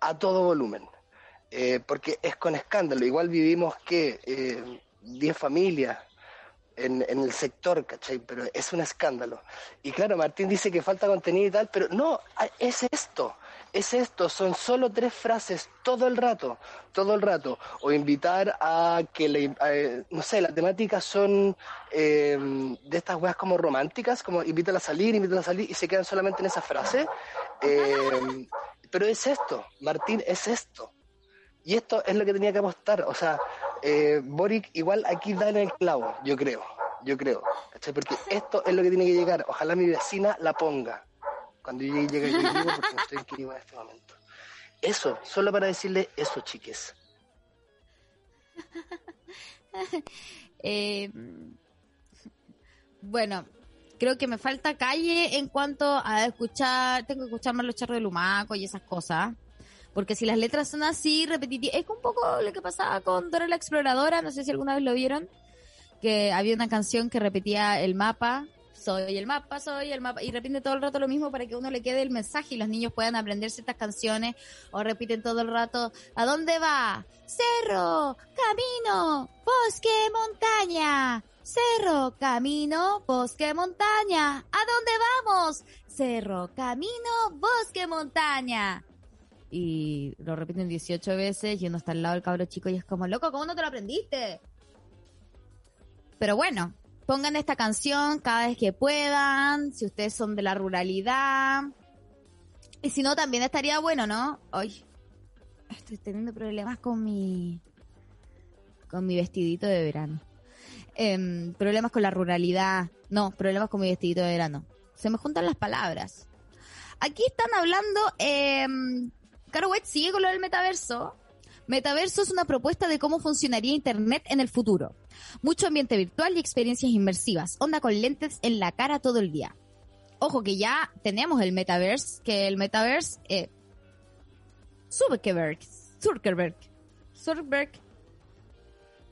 a todo volumen. Eh, porque es con escándalo. Igual vivimos que eh, 10 familias en, en, el sector, ¿cachai? Pero es un escándalo. Y claro, Martín dice que falta contenido y tal, pero no, es esto es esto, son solo tres frases todo el rato, todo el rato. O invitar a que, le, eh, no sé, las temáticas son eh, de estas weas como románticas, como invítala a salir, invítala a salir, y se quedan solamente en esa frase. Eh, pero es esto, Martín, es esto. Y esto es lo que tenía que apostar. O sea, Boric igual aquí da en el clavo, yo creo, yo creo. Porque esto es lo que tiene que llegar. Ojalá mi vecina la ponga cuando yo llegue yo porque estoy en Kiribati en este momento. Eso, solo para decirle eso, chiques. eh, bueno, creo que me falta calle en cuanto a escuchar, tengo que escuchar más los charros de Lumaco y esas cosas. Porque si las letras son así, repetitivas, es un poco lo que pasaba con Dora la Exploradora, no sé si alguna vez lo vieron, que había una canción que repetía el mapa soy el mapa, soy el mapa, y repite todo el rato lo mismo para que uno le quede el mensaje y los niños puedan aprenderse estas canciones, o repiten todo el rato, ¿a dónde va? Cerro, camino, bosque, montaña, cerro, camino, bosque, montaña, ¿a dónde vamos? Cerro, camino, bosque, montaña. Y lo repiten 18 veces y uno está al lado del cabro chico y es como, loco, ¿cómo no te lo aprendiste? Pero bueno, Pongan esta canción cada vez que puedan, si ustedes son de la ruralidad. Y si no, también estaría bueno, ¿no? Hoy estoy teniendo problemas con mi con mi vestidito de verano. Em, problemas con la ruralidad. No, problemas con mi vestidito de verano. Se me juntan las palabras. Aquí están hablando, eh, Caro sigue con lo del metaverso. Metaverso es una propuesta de cómo funcionaría Internet en el futuro. Mucho ambiente virtual y experiencias inmersivas. Onda con lentes en la cara todo el día. Ojo que ya tenemos el metaverse, que el metaverse... Eh, Zuckerberg, Zuckerberg, Zuckerberg,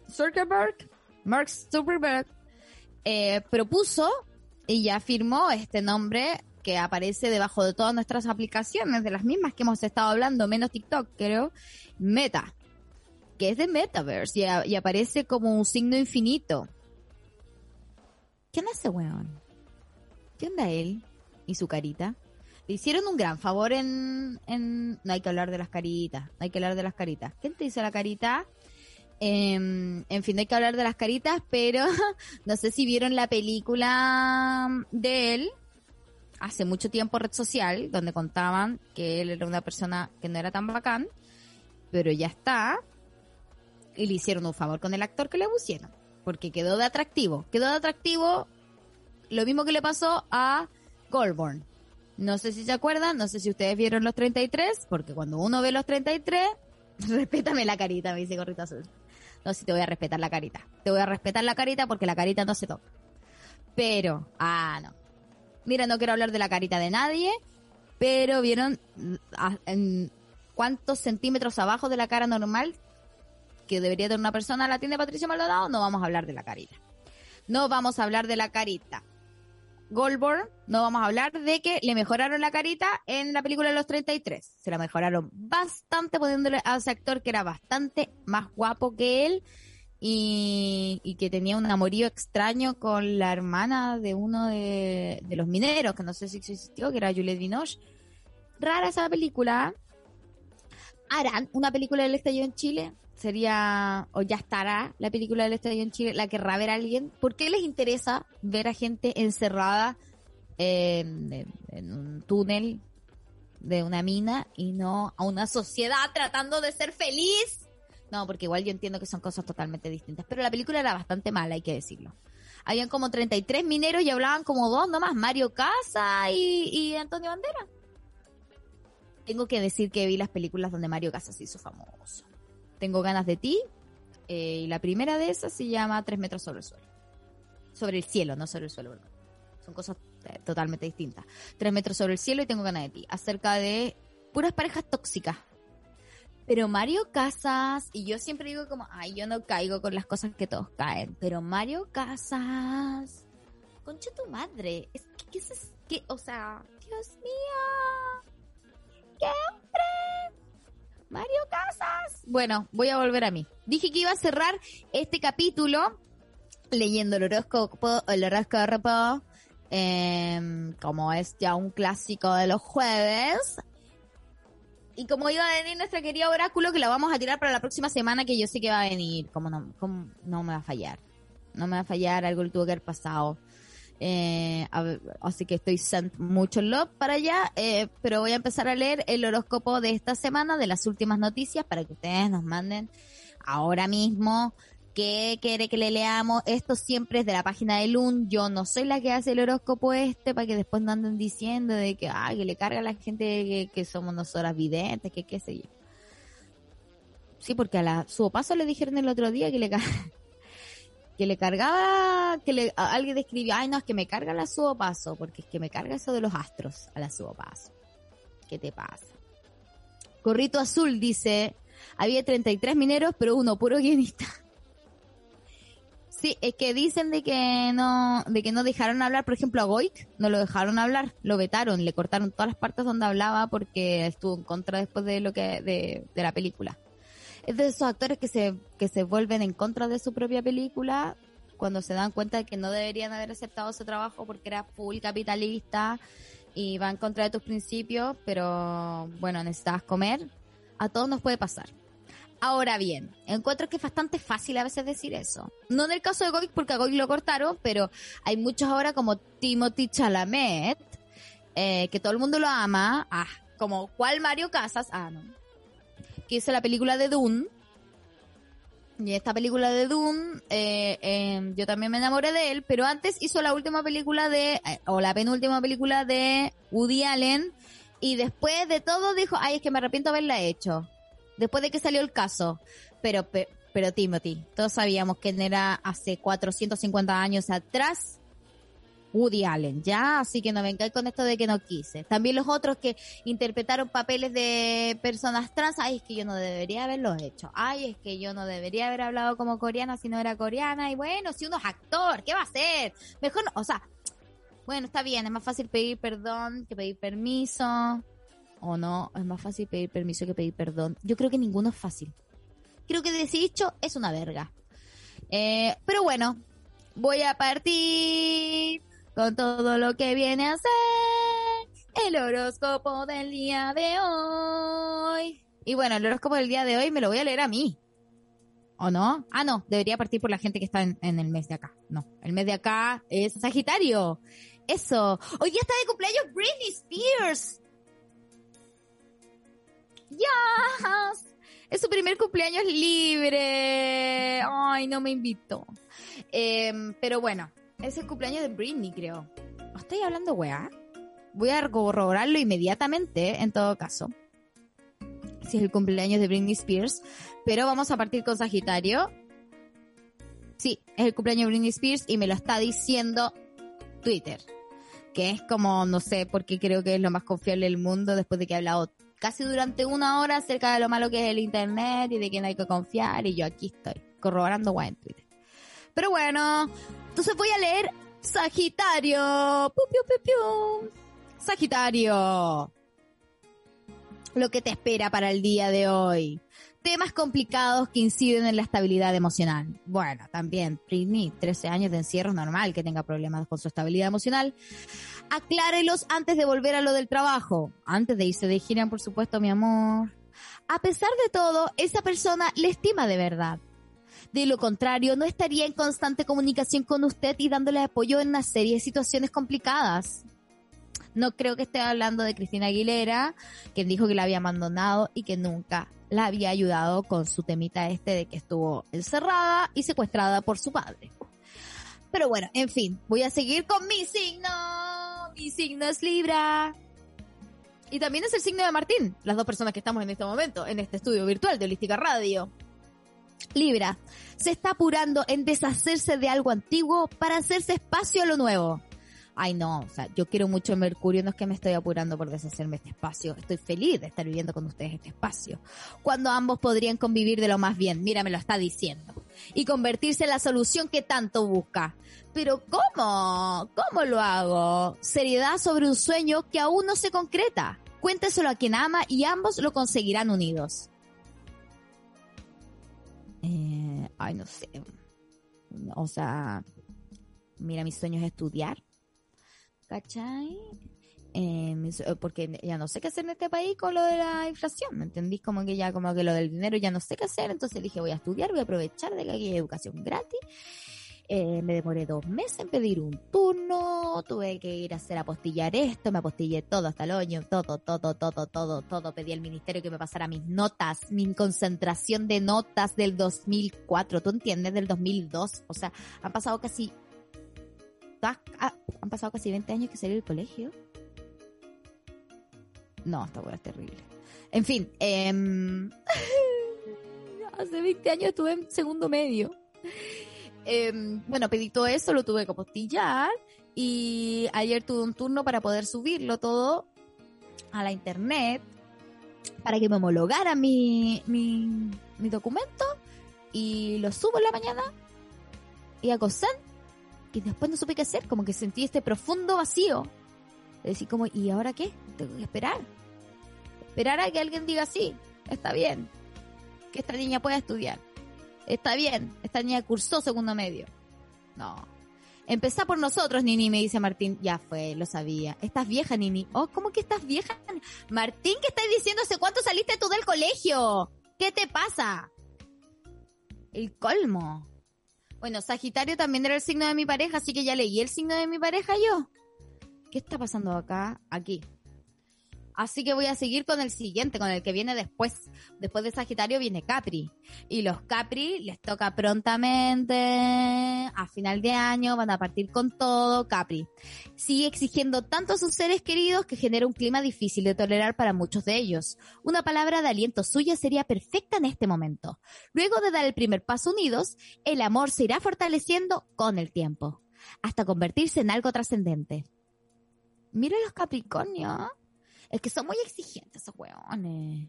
Zuckerberg, Mark Zuckerberg, eh, propuso y ya firmó este nombre que aparece debajo de todas nuestras aplicaciones, de las mismas que hemos estado hablando, menos TikTok, creo, Meta, que es de Metaverse y, aparece como un signo infinito. ¿Quién es ese weón? ¿Qué onda él y su carita? Le hicieron un gran favor en, en... No hay que hablar de las caritas, no hay que hablar de las caritas. ¿Quién te hizo la carita? Em, en fin, no hay que hablar de las caritas, pero no sé si vieron la película de él, hace mucho tiempo red social, donde contaban que él era una persona que no era tan bacán, pero ya está. Y le hicieron un favor con el actor que le pusieron, porque quedó de atractivo. Quedó de atractivo lo mismo que le pasó a Goldborn. No sé si se acuerdan, no sé si ustedes vieron los 33, porque cuando uno ve los 33, respétame la carita, me dice Gorrita Azul. No, si te voy a respetar la carita. Te voy a respetar la carita porque la carita no se toca. Pero, ah, no. Mira, no quiero hablar de la carita de nadie, pero vieron mm, en cuántos centímetros abajo de la cara normal que debería tener una persona, la tiene Patricio Maldonado, no vamos a hablar de la carita. No vamos a hablar de la carita. Goldborn, no vamos a hablar de que le mejoraron la carita en la película de los 33. Se la mejoraron bastante poniéndole a ese actor que era bastante más guapo que él y, que tenía un amorío extraño con la hermana de uno de, de los mineros, que no sé si existió, que era Juliette Binoche. Rara esa película. Harán una película del estallido en Chile. Sería, o ya estará la película del estallido en Chile, la querrá ver alguien. ¿Por qué les interesa ver a gente encerrada en, en- un túnel de una mina y no a una sociedad tratando de ser feliz? No, porque igual yo entiendo que son cosas totalmente distintas. Pero la película era bastante mala, hay que decirlo. Habían como 33 mineros y hablaban como dos nomás, Mario Casa y, y Antonio Bandera. Tengo que decir que vi las películas donde Mario Casas hizo famoso. Tengo ganas de ti. eh, y la primera de esas se llama Tres metros sobre el suelo. Sobre el cielo, no sobre el suelo, perdón. Son cosas eh, totalmente distintas. Tres metros sobre el cielo y tengo ganas de ti. Acerca de puras parejas tóxicas. Pero Mario Casas, y yo siempre digo como, ay, yo no caigo con las cosas que todos caen. Pero Mario Casas, concha tu madre. Es que, ¿qué es qué? O sea, Dios mío. ¡Qué! Mario Casas. Bueno, voy a volver a mí. Dije que iba a cerrar este capítulo leyendo el horóscopo, el horóscopo, em, como es ya un clásico de los jueves. Y como iba a venir nuestra querida oráculo, que la vamos a tirar para la próxima semana, que yo sé que va a venir, como no, como no me va a fallar. No me va a fallar, algo le tuvo que haber pasado. Eh, así que estoy sent mucho love para allá, eh, pero voy a empezar a leer el horóscopo de esta semana, de las últimas noticias, para que ustedes nos manden ahora mismo qué quiere que le leamos. Esto siempre es de la página de Lun. Yo no soy la que hace el horóscopo este, para que después no anden diciendo de que, ay, que le carga a la gente que, somos nosotras videntes, que qué sé yo. Sí, porque a la su paso le dijeron el otro día que le ca- que le cargaba, que le, alguien escribió, ay no, es que me carga la subo paso, porque es que me carga eso de los astros a la subo paso. ¿Qué te pasa? Corrito Azul dice, había 33 mineros, pero uno puro guionista. Sí, es que dicen de que no, de que no dejaron hablar, por ejemplo, a Goik, no lo dejaron hablar, lo vetaron, le cortaron todas las partes donde hablaba porque estuvo en contra después de lo que, de, de la película. Es de esos actores que se, que se vuelven en contra de su propia película cuando se dan cuenta de que no deberían haber aceptado ese trabajo porque era full capitalista y va en contra de tus principios, pero bueno, necesitabas comer. A todos nos puede pasar. Ahora bien, encuentro que es bastante fácil a veces decir eso. No en el caso de Goik, porque a Goik lo cortaron, pero hay muchos ahora como Timothy Chalamet, eh, que todo el mundo lo ama. Ah, como ¿cuál Mario Casas? Ah, no. Que hizo la película de Dune. Y esta película de Dune, eh, eh, yo también me enamoré de él, pero antes hizo la última película de, eh, o la penúltima película de Woody Allen, y después de todo dijo, ay, es que me arrepiento de haberla hecho después de que salió el caso. Pero, pe- pero Timothy, todos sabíamos que era hace 450 años atrás Woody Allen, ¿ya? Así que no vengáis con esto de que no quise. También los otros que interpretaron papeles de personas trans, ay, es que yo no debería haberlo hecho. Ay, es que yo no debería haber hablado como coreana si no era coreana. Y bueno, si uno es actor, ¿qué va a hacer? Mejor, no- o sea, bueno, está bien, es más fácil pedir perdón que pedir permiso. O no, es más fácil pedir permiso que pedir perdón. Yo creo que ninguno es fácil. Creo que decir dicho es una verga. Eh, pero bueno, voy a partir con todo lo que viene a ser el horóscopo del día de hoy. Y bueno, el horóscopo del día de hoy me lo voy a leer a mí. ¿O no? Ah, no, debería partir por la gente que está en, el mes de acá. No, el mes de acá es Sagitario. Eso. Hoy día está de cumpleaños Britney Spears. ¡Yes! Es su primer cumpleaños libre. Ay, no me invitó. Em, pero bueno, es el cumpleaños de Britney, creo. ¿Estoy hablando weá? Voy a corroborarlo inmediatamente, en todo caso. Si es el cumpleaños de Britney Spears. Pero vamos a partir con Sagitario. Sí, es el cumpleaños de Britney Spears y me lo está diciendo Twitter. Que es como, no sé, porque creo que es lo más confiable del mundo después de que he hablado casi durante una hora acerca de lo malo que es el internet y de no hay que confiar y yo aquí estoy, corroborando guay en Twitter. Pero bueno, entonces voy a leer Sagitario. Piu, piu, piu. Sagitario. Lo que te espera para el día de hoy. Temas complicados que inciden en la estabilidad emocional. Bueno, también, Britney, 13 años de encierro, normal que tenga problemas con su estabilidad emocional. Aclárelos antes de volver a lo del trabajo. Antes de irse de gira, por supuesto, mi amor. A pesar de todo, esa persona le estima de verdad. De lo contrario, no estaría en constante comunicación con usted y dándole apoyo en una serie de situaciones complicadas. No creo que esté hablando de Cristina Aguilera, quien dijo que la había abandonado y que nunca la había ayudado con su temita este de que estuvo encerrada y secuestrada por su padre. Pero bueno, en fin, voy a seguir con mi signo. Mi signo es Libra. Y también es el signo de Martín, las dos personas que estamos en este momento, en este estudio virtual de Holística Radio. Libra, se está apurando en deshacerse de algo antiguo para hacerse espacio a lo nuevo. Ay, no, o sea, yo quiero mucho Mercurio, no es que me estoy apurando por deshacerme este espacio, estoy feliz de estar viviendo con ustedes este espacio. Cuando ambos podrían convivir de lo más bien, mira, me lo está diciendo. Y convertirse en la solución que tanto busca. Pero ¿cómo? ¿Cómo lo hago? Seriedad sobre un sueño que aún no se concreta. Cuénteselo a quien ama y ambos lo conseguirán unidos. Ay, no sé. O sea, mira, mi sueño es estudiar. ¿Cachai? Mis- eh, porque ya no sé qué hacer en este país con lo de la inflación, ¿me entendís? Como que ya, como que lo del dinero ya no sé qué hacer, entonces dije voy a estudiar, voy a aprovechar de que aquí hay educación gratis. Eh, me demoré dos meses en pedir un turno, tuve que ir a hacer apostillar esto, me apostillé todo hasta el hoyo, todo, todo, todo, todo, todo. Pedí al ministerio que me pasara mis notas, mi concentración de notas del 2004, ¿tú entiendes? Del 2002. O sea, han pasado casi, ah, han pasado casi 20 años que salí del colegio. No, esta hueá es terrible. En fin, em, hace 20 años estuve en segundo medio. Em, bueno, pedí todo eso, lo tuve que apostillar y ayer tuve un turno para poder subirlo todo a la internet para que me homologara mi, mi, mi documento y lo subo en la mañana y hago send y después no supe qué hacer, como que sentí este profundo vacío. De decir como, ¿y ahora qué? Tengo que esperar. Esperar a que alguien diga sí, está bien, que esta niña pueda estudiar. Está bien, esta niña cursó segundo medio. No. Empezá por nosotros, Nini, me dice Martín. Ya fue, lo sabía. Estás vieja, Nini. Oh, ¿cómo que estás vieja? Martín, ¿qué estás diciendo? ¿Hace cuánto saliste tú del colegio? ¿Qué te pasa? El colmo. Bueno, Sagitario también era el signo de mi pareja, así que ya leí el signo de mi pareja yo. ¿Qué está pasando acá? Aquí. Así que voy a seguir con el siguiente, con el que viene después. Después de Sagitario viene Capri. Y los Capri les toca prontamente, a final de año, van a partir con todo. Capri sigue exigiendo tanto a sus seres queridos que genera un clima difícil de tolerar para muchos de ellos. Una palabra de aliento suya sería perfecta en este momento. Luego de dar el primer paso unidos, el amor se irá fortaleciendo con el tiempo, hasta convertirse en algo trascendente. Mira los Capricornios. Es que son muy exigentes esos weones.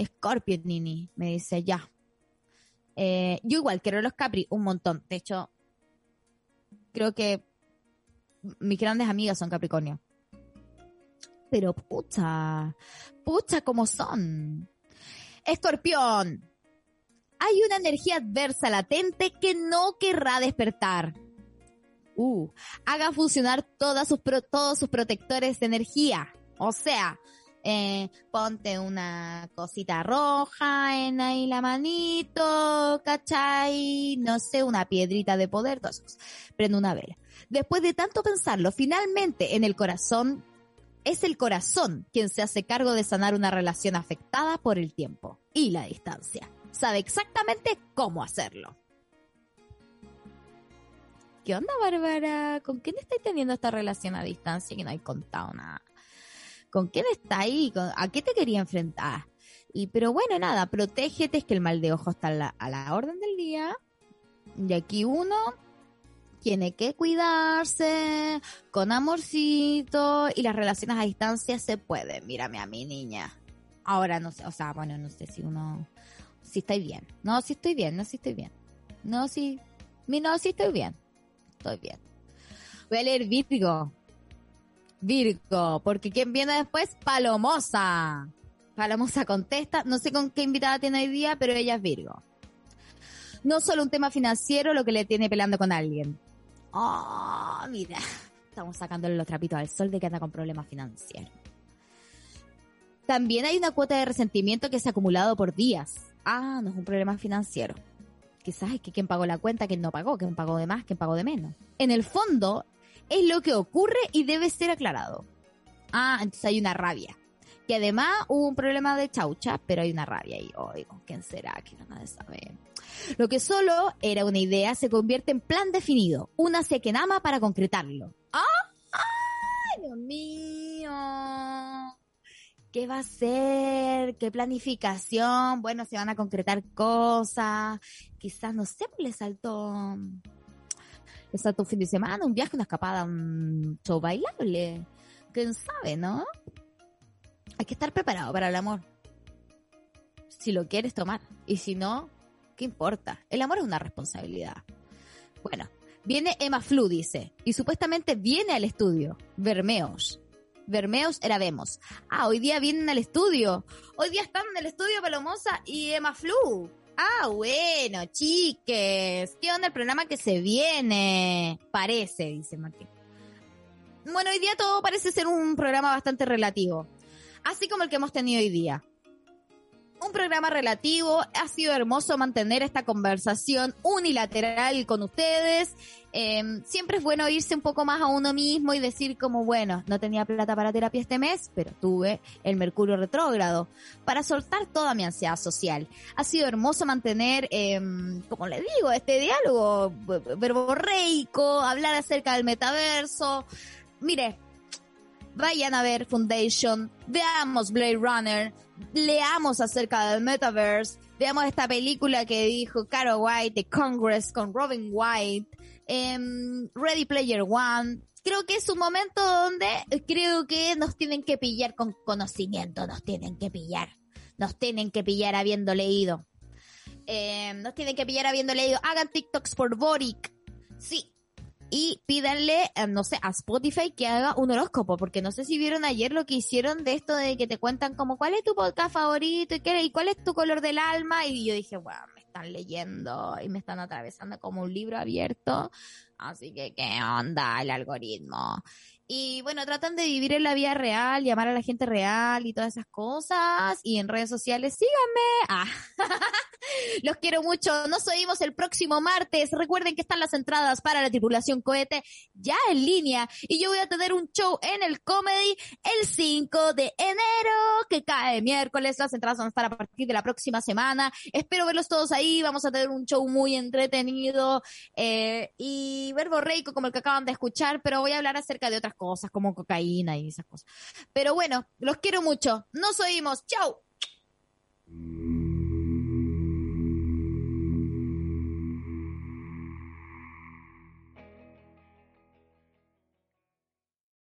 Scorpio, Nini, me dice ya. Eh, yo igual quiero los Capri un montón. De hecho, creo que mis grandes amigas son Capricornio. Pero pucha, pucha como son. Escorpión. Hay una energía adversa latente que no querrá despertar. Uh, haga funcionar todos sus protectores de energía. O sea, eh, ponte una cosita roja en ahí la manito, ¿cachai? No sé, una piedrita de poder, esas cosas. Prende una vela. Después de tanto pensarlo, finalmente en el corazón, es el corazón quien se hace cargo de sanar una relación afectada por el tiempo y la distancia. Sabe exactamente cómo hacerlo. ¿Qué onda, Bárbara? ¿Con quién estáis teniendo esta relación a distancia que no hay contado nada? ¿Con quién está ahí? ¿Con- ¿A qué te quería enfrentar? Y, pero bueno, nada, protégete, es que el mal de ojo está a la, a la orden del día. Y aquí uno tiene que cuidarse con amorcito y las relaciones a distancia se pueden. Mírame a mi niña. Ahora no sé, o sea, bueno, no sé si uno, si estoy bien. No, si estoy bien, no, si estoy bien. No, si, mi no, si estoy bien. Estoy bien. Voy a leer Virgo. Virgo, porque ¿quién viene después? Palomosa. Palomosa contesta, no sé con qué invitada tiene hoy día, pero ella es Virgo. No solo un tema financiero lo que le tiene pelando con alguien. Oh, mira, estamos sacándole los trapitos al sol de que anda con problemas financieros. También hay una cuota de resentimiento que se ha acumulado por días. Ah, no es un problema financiero. Quizás es que quien pagó la cuenta, quien no pagó, quien pagó de más, quien pagó de menos. En el fondo, es lo que ocurre y debe ser aclarado. Ah, entonces hay una rabia. Que además hubo un problema de chaucha, pero hay una rabia ahí. Oigo, ¿quién será? Que nadie sabe. Lo que solo era una idea se convierte en plan definido. Una sequenama para concretarlo. ¡Ay, Dios mío! ¿Qué va a ser? ¿Qué planificación? Bueno, se van a concretar cosas. Quizás, no sé, pues le saltó... Un fin de semana, un viaje, una escapada, un show bailable. ¿Quién sabe, no? Hay que estar preparado para el amor. Si lo quieres tomar. Y si no, ¿qué importa? El amor es una responsabilidad. Bueno, viene Emma Flu, dice. Y supuestamente viene al estudio. Bermeos. Bermeos era Vemos. Ah, hoy día vienen al estudio. Hoy día están en el estudio Palomosa y Emma Flu. Ah, bueno, chiques. ¿Qué onda el programa que se viene? Parece, dice Martín. Bueno, hoy día todo parece ser un programa bastante relativo. Así como el que hemos tenido hoy día un programa relativo. Ha sido hermoso mantener esta conversación unilateral con ustedes. Eh, siempre es bueno irse un poco más a uno mismo y decir como, bueno, no tenía plata para terapia este mes, pero tuve el Mercurio retrógrado para soltar toda mi ansiedad social. Ha sido hermoso mantener, eh, como le digo, este diálogo verborreico, hablar acerca del metaverso. Mire, vayan a ver Foundation, veamos Blade Runner, leamos acerca del metaverse, veamos esta película que dijo Caro White de Congress con Robin White, em, Ready Player One. Creo que es un momento donde creo que nos tienen que pillar con conocimiento, nos tienen que pillar, nos tienen que pillar habiendo leído. Em, nos tienen que pillar habiendo leído. Hagan TikToks por Boric. Sí, y pídanle, eh, no sé, a Spotify que haga un horóscopo, porque no sé si vieron ayer lo que hicieron de esto de que te cuentan como cuál es tu podcast favorito y, qué, y cuál es tu color del alma, y yo dije, bueno, me están leyendo y me están atravesando como un libro abierto, así que qué onda el algoritmo. Y bueno, tratan de vivir en la vida real, llamar a la gente real y todas esas cosas. Y en redes sociales, síganme. Ah. Los quiero mucho. Nos oímos el próximo martes. Recuerden que están las entradas para la tripulación cohete ya en línea. Y yo voy a tener un show en el comedy el 5 de enero, que cae miércoles. Las entradas van a estar a partir de la próxima semana. Espero verlos todos ahí. Vamos a tener un show muy entretenido eh, y verbo reico como el que acaban de escuchar. Pero voy a hablar acerca de otras cosas como cocaína y esas cosas. Pero bueno, los quiero mucho. Nos oímos. Chao. Mm.